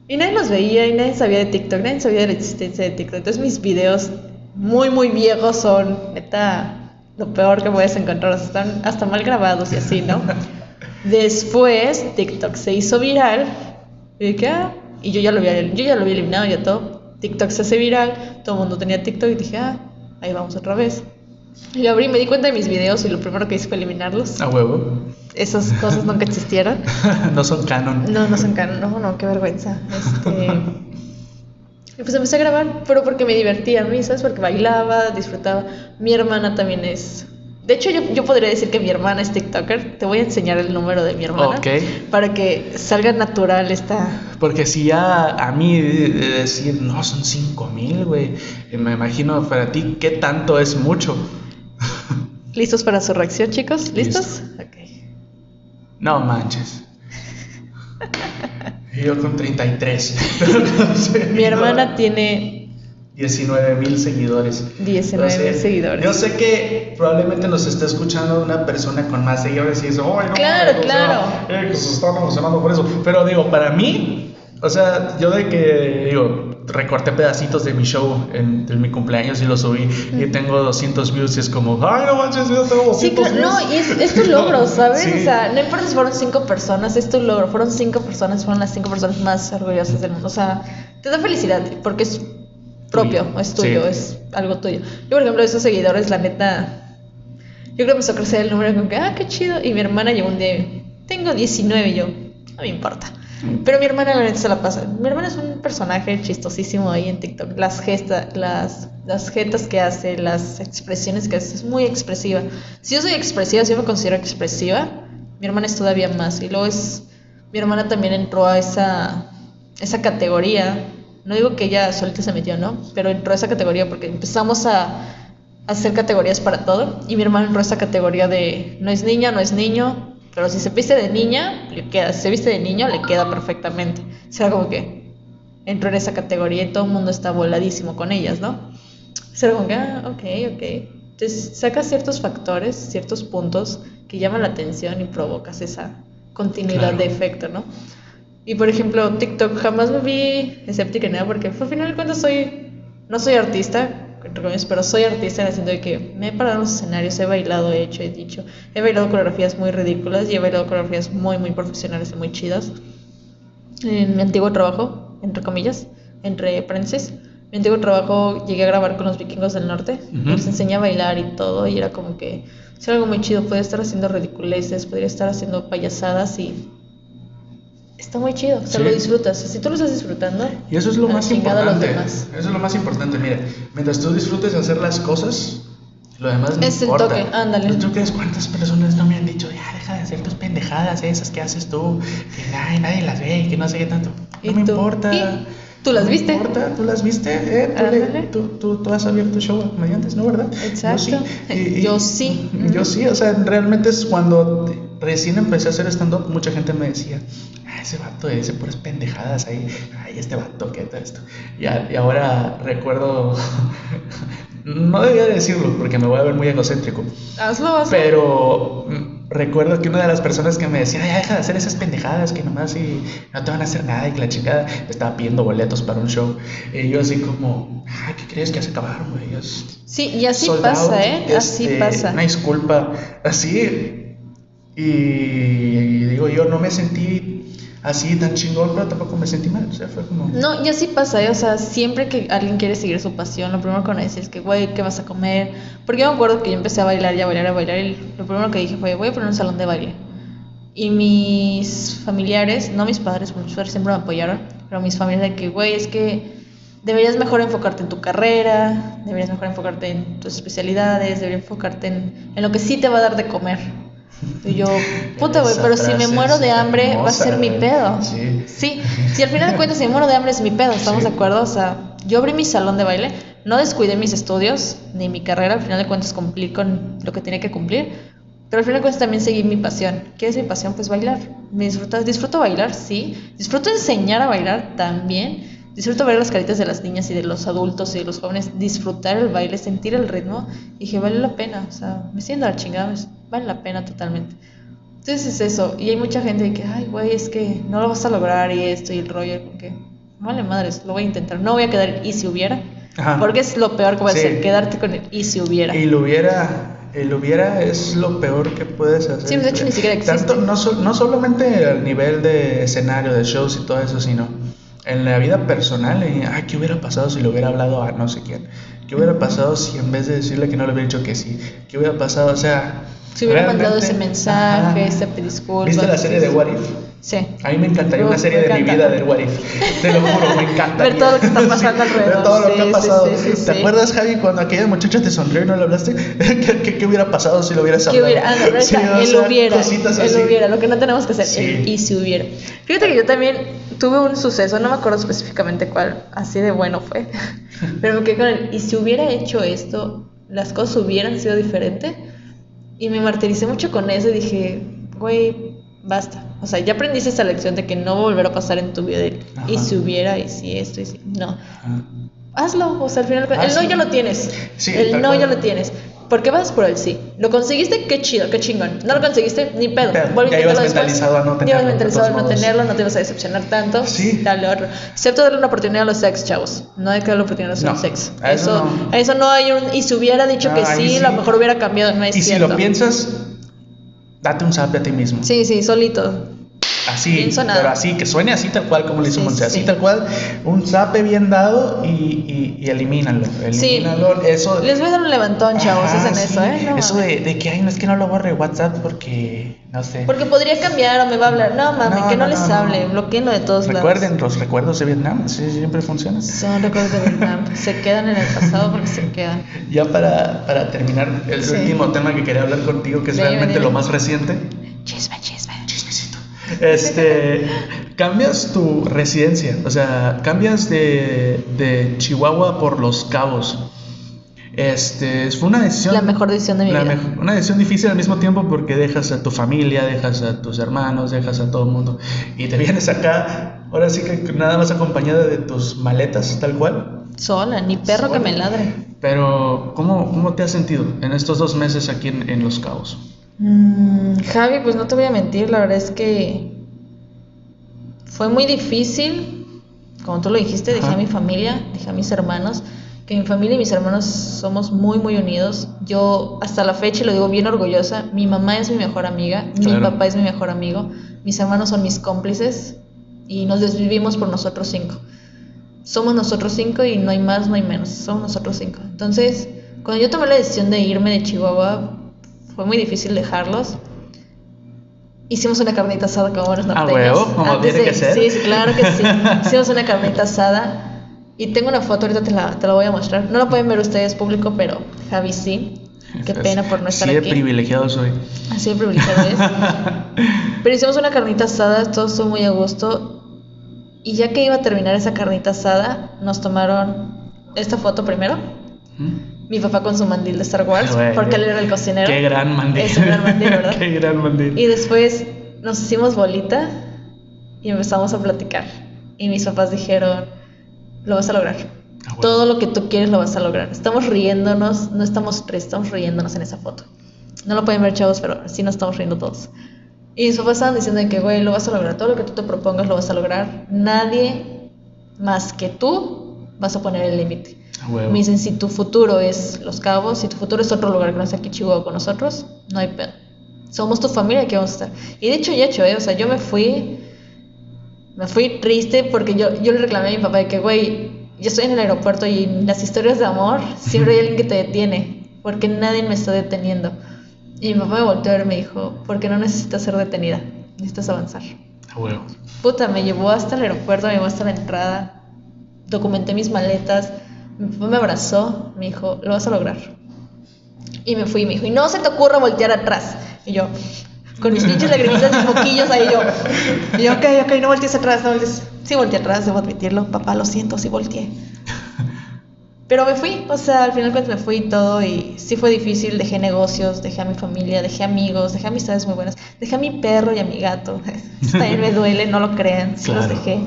Y nadie los veía y nadie sabía de TikTok, nadie sabía de la existencia de TikTok. Entonces mis videos muy, muy viejos son, neta, lo peor que puedes encontrar, están hasta mal grabados y así, ¿no? Después TikTok se hizo viral y dije, ah, y yo ya lo había, yo ya lo había eliminado ya todo. TikTok se hace viral, todo el mundo tenía TikTok y dije, ah, ahí vamos otra vez. Y abrí, me di cuenta de mis videos y lo primero que hice fue eliminarlos. A huevo. Esas cosas nunca existieron. no son canon. No, no son canon. No, no, qué vergüenza. Este... y pues empecé a grabar, pero porque me divertía a mí, ¿sabes? Porque bailaba, disfrutaba. Mi hermana también es de hecho, yo, yo, podría decir que mi hermana es TikToker. Te voy a enseñar el número de mi hermana. Okay. Para que salga natural esta. Porque si ya a mí de decir, no, son 5 mil, güey. Me imagino para ti, ¿qué tanto es mucho? ¿Listos para su reacción, chicos? ¿Listos? Listo. Ok. No manches. yo con 33. mi hermana tiene 19 mil seguidores. 19 mil seguidores. Yo sé que probablemente nos está escuchando una persona con más seguidores y dice, oh, no, claro, claro. Eh, que se están emocionando por eso. Pero digo, para mí, o sea, yo de que, digo, recorté pedacitos de mi show en, en mi cumpleaños y lo subí y tengo 200 views y es como, ay, no manches, yo tengo 200 Sí, claro, views. no, y es, es tu logro, ¿sabes? Sí. O sea, no importa si fueron 5 personas, es tu logro. Fueron 5 personas, fueron las 5 personas más orgullosas del mundo. O sea, te da felicidad porque es propio, Tuyo. es tuyo, Sí. es algo tuyo. Yo, por ejemplo, esos seguidores, la neta, yo creo que me hizo crecer el número como que, ah, qué chido. Y mi hermana llegó un día, tengo 19 y yo, no me importa. Pero mi hermana la neta se la pasa. Mi hermana es un personaje chistosísimo ahí en TikTok. Las gestas, las, las jetas que hace, las expresiones que hace, es muy expresiva. Si yo soy expresiva, si yo me considero expresiva, mi hermana es todavía más. Y luego es, mi hermana también entró a esa, esa categoría. No digo que ella solita se metió, ¿no? Pero entró a esa categoría porque empezamos a hacer categorías para todo. Y mi hermano entró a esa categoría de no es niña, no es niño, pero si se viste de niña, le queda. Si se viste de niño, le queda perfectamente. O sea, como que entró en esa categoría y todo el mundo está voladísimo con ellas, ¿no? O sea, como que, ah, ok, ok. Entonces, sacas ciertos factores, ciertos puntos que llaman la atención y provocas esa continuidad Claro. de efecto, ¿no? Y por ejemplo, TikTok jamás me vi escéptica en nada porque al final de cuentas soy, no soy artista, entre comillas, pero soy artista en el sentido de que me he parado en los escenarios, he bailado, he hecho, he dicho, he bailado coreografías muy ridículas y he bailado coreografías muy, muy profesionales y muy chidas. En mi antiguo trabajo, entre comillas, entre paréntesis, mi antiguo trabajo llegué a grabar con los vikingos del norte, les enseñé a bailar y todo, y era como que es algo muy chido, podría estar haciendo ridiculeces, podría estar haciendo payasadas y está muy chido, o sea, Sí. lo disfrutas, si tú lo estás disfrutando, Y eso es lo más importante. Eso es lo más importante. Mira, mientras tú disfrutes hacer las cosas, lo demás no Es el importa. toque, ándale. ¿Y ¿Tú crees cuántas personas no me han dicho, ya deja de hacer tus pendejadas esas que haces tú, que nadie, nadie las ve y que no sé qué tanto? ¿Y No me tú? importa. ¿Y? ¿Tú las No viste? importa, tú las viste, eh, tú, le- tú, tú, tú has abierto show a comediantes, ¿no, verdad? Exacto. Yo sí. Y- y- Yo sí. Yo sí, o sea, realmente es cuando recién empecé a hacer stand-up, mucha gente me decía, ese vato dice puras pendejadas ahí, ay, este vato, ¿qué tal esto? Y, a- y ahora recuerdo, no debía decirlo porque me voy a ver muy egocéntrico, hazlo, hazlo. pero mm, recuerdo que una de las personas que me decía, ya deja de hacer esas pendejadas que nomás y no te van a hacer nada y que la chingada me estaba pidiendo boletos para un show. Y yo así como, ay, ¿qué crees que ya se acabaron, güey? Sí, y así sold pasa, ¿eh? Así este, pasa. Una disculpa, así. Y, y digo, yo no me sentí así tan chingón, pero tampoco me sentí mal. O sea, fue como. No, y así pasa, ¿eh? o sea, siempre que alguien quiere seguir su pasión, lo primero que a decir es que, güey, ¿qué vas a comer? Porque yo me acuerdo que yo empecé a bailar y a bailar, a bailar, y lo primero que dije fue, voy a poner un salón de baile. Y mis familiares, no mis padres, mis padres siempre me apoyaron, pero mis familiares de que, güey, es que deberías mejor enfocarte en tu carrera, deberías mejor enfocarte en tus especialidades, deberías enfocarte en, en lo que sí te va a dar de comer. Y yo, puta, güey, pero si me muero de hambre, va a ser mi pedo. Sí. Sí, si al final de cuentas si me muero de hambre es mi pedo, ¿estamos Sí. de acuerdo? O sea, yo abrí mi salón de baile, no descuidé mis estudios ni mi carrera, al final de cuentas cumplí con lo que tenía que cumplir, pero al final de cuentas también seguí mi pasión. ¿Qué es mi pasión? Pues bailar. ¿Me disfrutas? Disfruto bailar, sí. Disfruto enseñar a bailar también. Disfruto ver las caritas de las niñas y de los adultos y de los jóvenes, disfrutar el baile, sentir el ritmo. Y dije, vale la pena, o sea, me siento a la chingada, me- vale la pena totalmente. Entonces es eso, y hay mucha gente que, ay, güey, es que no lo vas a lograr y esto y el rollo, como que, vale madres, lo voy a intentar, no voy a quedar y si hubiera, Ajá. porque es lo peor que voy a Sí. hacer, quedarte con el y si hubiera. Y lo hubiera. El hubiera es lo peor que puedes hacer. Sí, de hecho, ni siquiera existe. Tanto, no, no solamente al nivel de escenario, de shows y todo eso, sino en la vida personal. Ay, ¿qué hubiera pasado si le hubiera hablado a no sé quién? ¿Qué hubiera pasado si en vez de decirle que no le hubiera dicho que sí? ¿Qué hubiera pasado? O sea. Si hubiera mandado ese mensaje, ese disculpas. ¿Viste la serie de What If? Sí. A mí me encantaría una serie de mi vida del What If. Te lo juro, me encanta. Ver todo lo que está pasando alrededor, Ver todo lo que ha pasado. ¿Te acuerdas, Javi, cuando aquella muchacha te sonrió y no le hablaste? ¿Qué, hubiera pasado si lo hubieras ¿Qué hablado? hubiera? Ah, sea, hubiera, así. hubiera, lo que no tenemos que hacer, y si hubiera. Fíjate que yo también tuve un suceso, no me acuerdo específicamente cuál, así de bueno fue, pero me quedé con el y si hubiera hecho esto, las cosas hubieran sido diferentes y me martiricé mucho con eso y dije, güey, basta. O sea, ya aprendiste esta lección de que no va a volver a pasar en tu vida y si hubiera, y si esto, y si no. Ajá. Hazlo, o sea, al final, el no Hazlo. ya lo tienes. Sí, el no cual. ya lo tienes. ¿Por qué vas por el sí? ¿Lo conseguiste? Qué chido, qué chingón. ¿No lo conseguiste? Ni pedo. A Ya ibas mentalizado a no Ya ibas tenerlo, mentalizado a no modos. tenerlo, no te vas a decepcionar tanto. Sí. Dale otro. Excepto darle una oportunidad a los sex, chavos. No hay que darle oportunidad a los No, sex. eso Eso, no. eso no hay un. Y si hubiera dicho No, que sí, sí. a lo mejor hubiera cambiado. No es Y si cierto. lo piensas, date un zap a ti mismo. Sí, sí, solito. Así, Bien sonado. pero así, que suene así tal cual como lo hizo Sí, Monse, así sí. tal cual, un zape bien dado y, y, y elimínalo, Sí. eso... Les voy a dar un levantón, chavos, Ajá, hacen sí, eso, ¿eh? No eso de, de que, ay, no es que no lo borre WhatsApp porque, no sé. Porque podría cambiar o me va a hablar. No, mames, No, que no, no, les hable. Bloqueenlo de todos Recuerden los recuerdos de Vietnam, sí, siempre funciona. lados. Son recuerdos de Vietnam. Se quedan en el pasado porque se quedan. Ya para, para terminar, el último tema que quería hablar contigo, que es realmente lo más reciente. Chisme, chisme. Este, cambias tu residencia, o sea, cambias de, de Chihuahua por Los Cabos. Este, fue una decisión. La mejor decisión de mi vida. una decisión difícil al mismo tiempo porque dejas a tu familia, dejas a tus hermanos, dejas a todo el mundo y te vienes acá, ahora sí que nada más acompañada de tus maletas, tal cual. Sola, ni perro que me ladre. Pero, ¿cómo, cómo te has sentido en estos dos meses aquí en, en Los Cabos? Mm, Javi, pues no te voy a mentir, la verdad es que fue muy difícil. Como tú lo dijiste, dejé Ajá. a mi familia, dejé a mis hermanos. Que mi familia y mis hermanos somos muy, muy unidos. Yo, hasta la fecha, y lo digo bien orgullosa, mi mamá es mi mejor amiga, mi papá es mi mejor amigo, mis hermanos son mis cómplices y nos desvivimos por nosotros cinco. Somos nosotros cinco y no hay más, no hay menos. Somos nosotros cinco. Entonces, cuando yo tomé la decisión de irme de Chihuahua, fue muy difícil dejarlos. Hicimos una carnita asada como buenos norteños. huevo, como tiene de- que ser. Sí, claro que sí. Hicimos una carnita asada. Y tengo una foto, ahorita te la, te la voy a mostrar. No la pueden ver ustedes público, pero Javi sí. Qué pena por no estar sí, de aquí. privilegiado soy. Así de privilegiado es. Pero hicimos una carnita asada, todo estuvo muy a gusto. Y ya que iba a terminar esa carnita asada, nos tomaron esta foto primero. ¿Mm? Mi papá con su mandil de Star Wars, Güey, porque él era el cocinero. Qué gran mandil. Es un gran mandil, ¿verdad? Qué gran mandil. Y después nos hicimos bolita y empezamos a platicar. Y mis papás dijeron, lo vas a lograr. Ah, bueno. Todo lo que tú quieres lo vas a lograr. Estamos riéndonos, no estamos tristes, estamos riéndonos en esa foto. No lo pueden ver chavos, pero sí nos estamos riendo todos. Y mis papás estaban diciendo que, güey, lo vas a lograr. Todo lo que tú te propongas lo vas a lograr. Nadie más que tú vas a poner el límite. Me dicen, si tu futuro es Los Cabos, si tu futuro es otro lugar que no sea aquí Chihuahua con nosotros, no hay pedo. Somos tu familia, aquí vamos a estar. Y de hecho y hecho, ¿eh? O sea, yo me fui, me fui triste porque yo, yo le reclamé a mi papá de que, güey, yo estoy en el aeropuerto y en las historias de amor siempre hay alguien que te detiene, porque nadie me está deteniendo. Y mi papá me volteó a ver y me dijo, porque no necesitas ser detenida, necesitas avanzar. Ah, huevo. Puta, me llevó hasta el aeropuerto, me llevó hasta la entrada, documenté mis maletas, mi papá me abrazó, me dijo, lo vas a lograr. Y me fui y me dijo, y no se te ocurra voltear atrás. Y yo, con mis pinches lagrimitas y moquillos ahí yo. Y yo, ok, ok, no voltees atrás, no voltees. Sí volteé atrás, debo admitirlo, papá, lo siento, sí volteé. Pero me fui, o sea, al final cuando me fui y todo y sí fue difícil, dejé negocios, dejé a mi familia, dejé amigos, dejé amistades muy buenas, dejé a mi perro y a mi gato. También me duele, no lo crean, sí los Claro. dejé.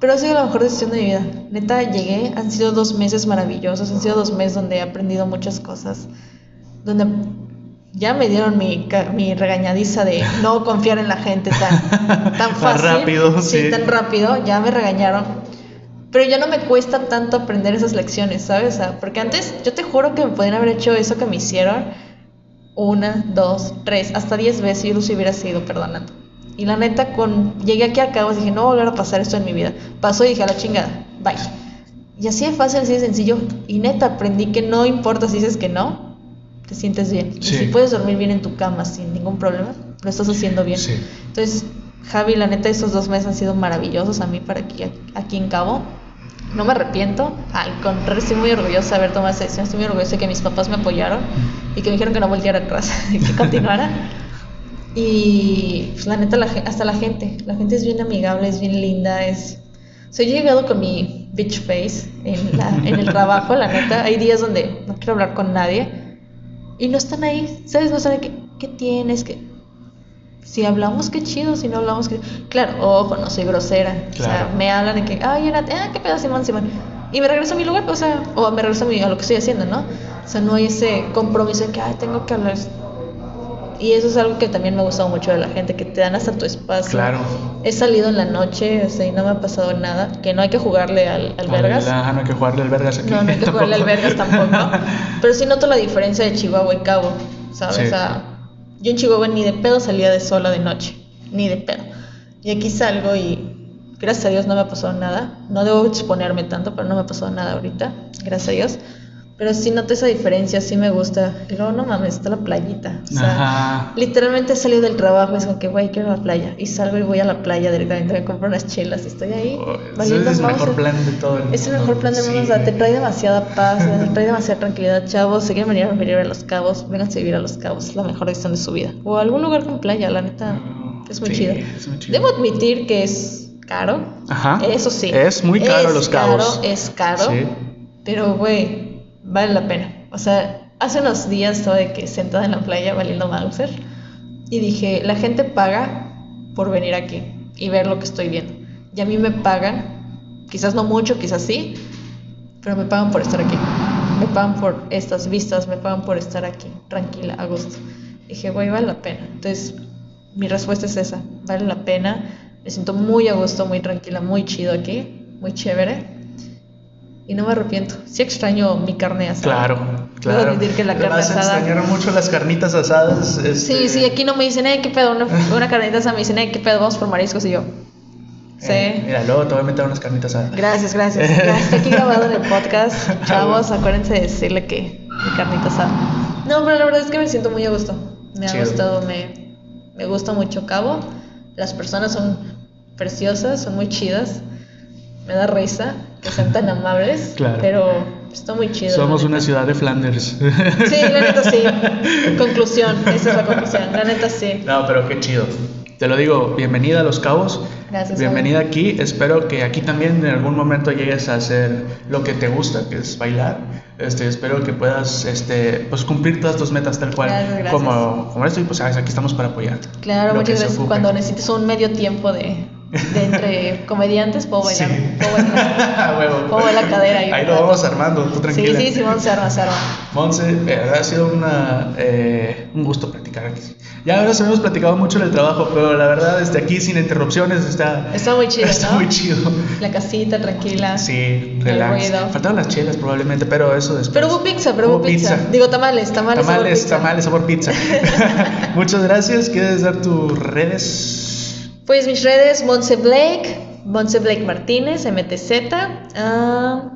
Pero ha sido la mejor decisión de mi vida. Neta, llegué, han sido dos meses maravillosos, han sido dos meses donde he aprendido muchas cosas, donde ya me dieron mi, mi regañadiza de no confiar en la gente tan, tan Tan fácil. rápido, sí. tan rápido, ya me regañaron. Pero ya no me cuesta tanto aprender esas lecciones, ¿sabes? O sea, porque antes yo te juro que me podían haber hecho eso que me hicieron una, dos, tres, hasta diez veces y yo los hubiera seguido perdonando. Y la neta, con llegué aquí a Cabos dije, no va a volver a pasar esto en mi vida. Pasó y dije, a la chingada, bye. Y así de fácil, así de sencillo. Y neta, aprendí que no importa si dices que no, te sientes bien. Sí. Y si puedes dormir bien en tu cama sin ningún problema, lo estás haciendo bien. Sí. Entonces, Javi, la neta, estos dos meses han sido maravillosos a mí para aquí, aquí en Cabo. No me arrepiento, al contrario, estoy muy orgullosa de haber tomado esa decisión. Estoy muy orgullosa de que mis papás me apoyaron y que me dijeron que no volteara atrás, y que continuara. Y pues, la neta, la hasta la gente, la gente es bien amigable, es bien linda, es... O sea, yo he llegado con mi bitch face en, la- en el trabajo, la neta. Hay días donde no quiero hablar con nadie y no están ahí, ¿sabes? No saben qué, qué tienes, que si hablamos, qué chido, si no hablamos, qué... Claro, ojo, no soy grosera. O sea, Claro. me hablan de que, ay, era, ah, qué pedo, Simón, Simón. Y me regreso a mi lugar, o sea, o me regreso a, mi- a lo que estoy haciendo, ¿no? O sea, no hay ese compromiso de que, ay, tengo que hablar. Y eso es algo que también me ha gustado mucho de la gente, que te dan hasta tu espacio. Claro. He salido en la noche, o sea, y no me ha pasado nada, que no hay que jugarle al, al Vergas. Ah, no hay que jugarle al Vergas aquí. No, no hay que jugarle al Vergas tampoco. Pero sí noto la diferencia de Chihuahua y Cabo, ¿sabes? Sí. O sea, yo en Chihuahua ni de pedo salía de sola de noche. ni de pedo. Y aquí salgo y gracias a Dios no me ha pasado nada. No debo exponerme tanto, pero no me ha pasado nada ahorita, gracias a Dios. Pero sí noto esa diferencia, sí me gusta. Y luego, no mames, está la playita. O sea, Ajá. literalmente he salido del trabajo es como que, güey, quiero ir a la playa. Y salgo y voy a la playa directamente, me compro unas chelas y estoy ahí. Oh, es el mejor plan de todo el mundo. Es el mejor plan del mundo, Sí. o sea, te trae demasiada paz, te trae demasiada tranquilidad, chavos. Si quieren venir a vivir a Los Cabos, vénganse a vivir a Los Cabos, es la mejor decisión de su vida. O a algún lugar con playa, la neta, es muy Sí, chido. es muy chido. Debo admitir que es caro, Ajá. eso sí. Es muy caro Es Los Cabos. Caro, es caro, Sí. pero güey, vale la pena. O sea, hace unos días estaba de que sentada en la playa valiendo Mauser y dije, la gente paga por venir aquí y ver lo que estoy viendo. Y a mí me pagan, quizás no mucho, quizás sí, pero me pagan por estar aquí. Me pagan por estas vistas, me pagan por estar aquí, tranquila, a gusto. Dije, güey, vale la pena. Entonces, mi respuesta es esa, vale la pena. Me siento muy a gusto, muy tranquila, muy chido aquí, muy chévere. Y no me arrepiento. Sí extraño mi carne asada. Claro, claro. admitir que la carne vas asada... extrañar mucho las carnitas asadas. este, Sí, sí, aquí no me dicen, eh, qué pedo, una, una carnita asada, me dicen, eh, qué pedo, vamos por mariscos y yo. Sí. eh, mira, luego te voy a meter unas carnitas asadas. Gracias, gracias. Ya está aquí grabado en el podcast. Chavos, acuérdense de decirle que mi carnita asada. No, pero la verdad es que me siento muy a gusto. Me ha Chido. gustado, me, me gusta mucho Cabo. Las personas son preciosas, son muy chidas. Me da risa que sean tan amables. Claro. Pero está muy chido. Somos una ciudad de Flanders. Sí, la neta sí. Conclusión, esa es la conclusión. La neta sí. No, pero qué chido. Te lo digo, bienvenida a Los Cabos. Gracias, Bienvenida aquí. Espero que aquí también en algún momento llegues a hacer lo que te gusta, que es bailar. Este, espero que puedas este, pues cumplir todas tus metas tal cual Gracias, gracias. como, como esto y pues sabes, aquí estamos para apoyar. Claro, muchas ocupe. cuando necesites un medio tiempo de, de entre comediantes, puedo bailar. Sí. Puedo bailar. A huevo. Puedo bailar cadera ahí. Lo vamos armando, tú Sí, tranquila. sí, sí, vamos a armar, arma. Monse, verdad ha sido una, eh, un gusto platicar aquí. Ya ahora hemos platicado mucho en el trabajo, pero la verdad desde aquí sin interrupciones está, Está muy chido, está ¿no? muy chido. La casita tranquila. Sí, El relax. Faltaron las chelas probablemente, pero eso después. Pero hubo pizza, pero hubo pizza. Digo tamales, tamales. sabor Tamales, pizza. tamales, sabor pizza. Muchas gracias. ¿Quieres dar tus redes? Pues mis redes, Monse Blake, Monse Blake Martínez, MTZ. Ah,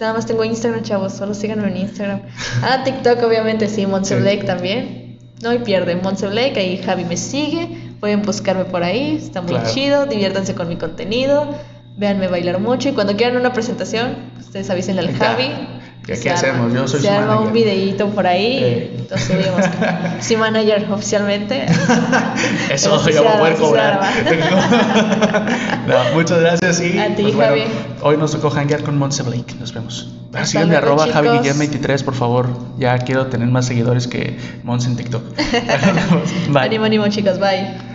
nada más tengo Instagram, chavos, solo síganme en Instagram. Ah, TikTok, obviamente, sí, Monse Sí. Blake también. No hay pierde, Monse Blake, ahí Javi me sigue. Pueden buscarme por ahí, está muy Claro. chido, diviértanse con mi contenido. Véanme bailar mucho y cuando quieran una presentación, ustedes avisen al Ya. Javi. ¿Qué- qué hacemos? Yo soy Se su arma un manager. videíto por ahí Eh. y lo subimos. Sí, manager oficialmente. Eso Pero ya se voy a poder cobrar. no, muchas gracias y A ti, pues, bueno, Javi. hoy nos tocó hanguear con Monse Blake. Nos vemos. Hasta Ahora síganme arroba Javi. Guillén 23, por favor. Ya quiero tener más seguidores que Monse en TikTok. Bye. Ánimo, ánimo, chicos, bye.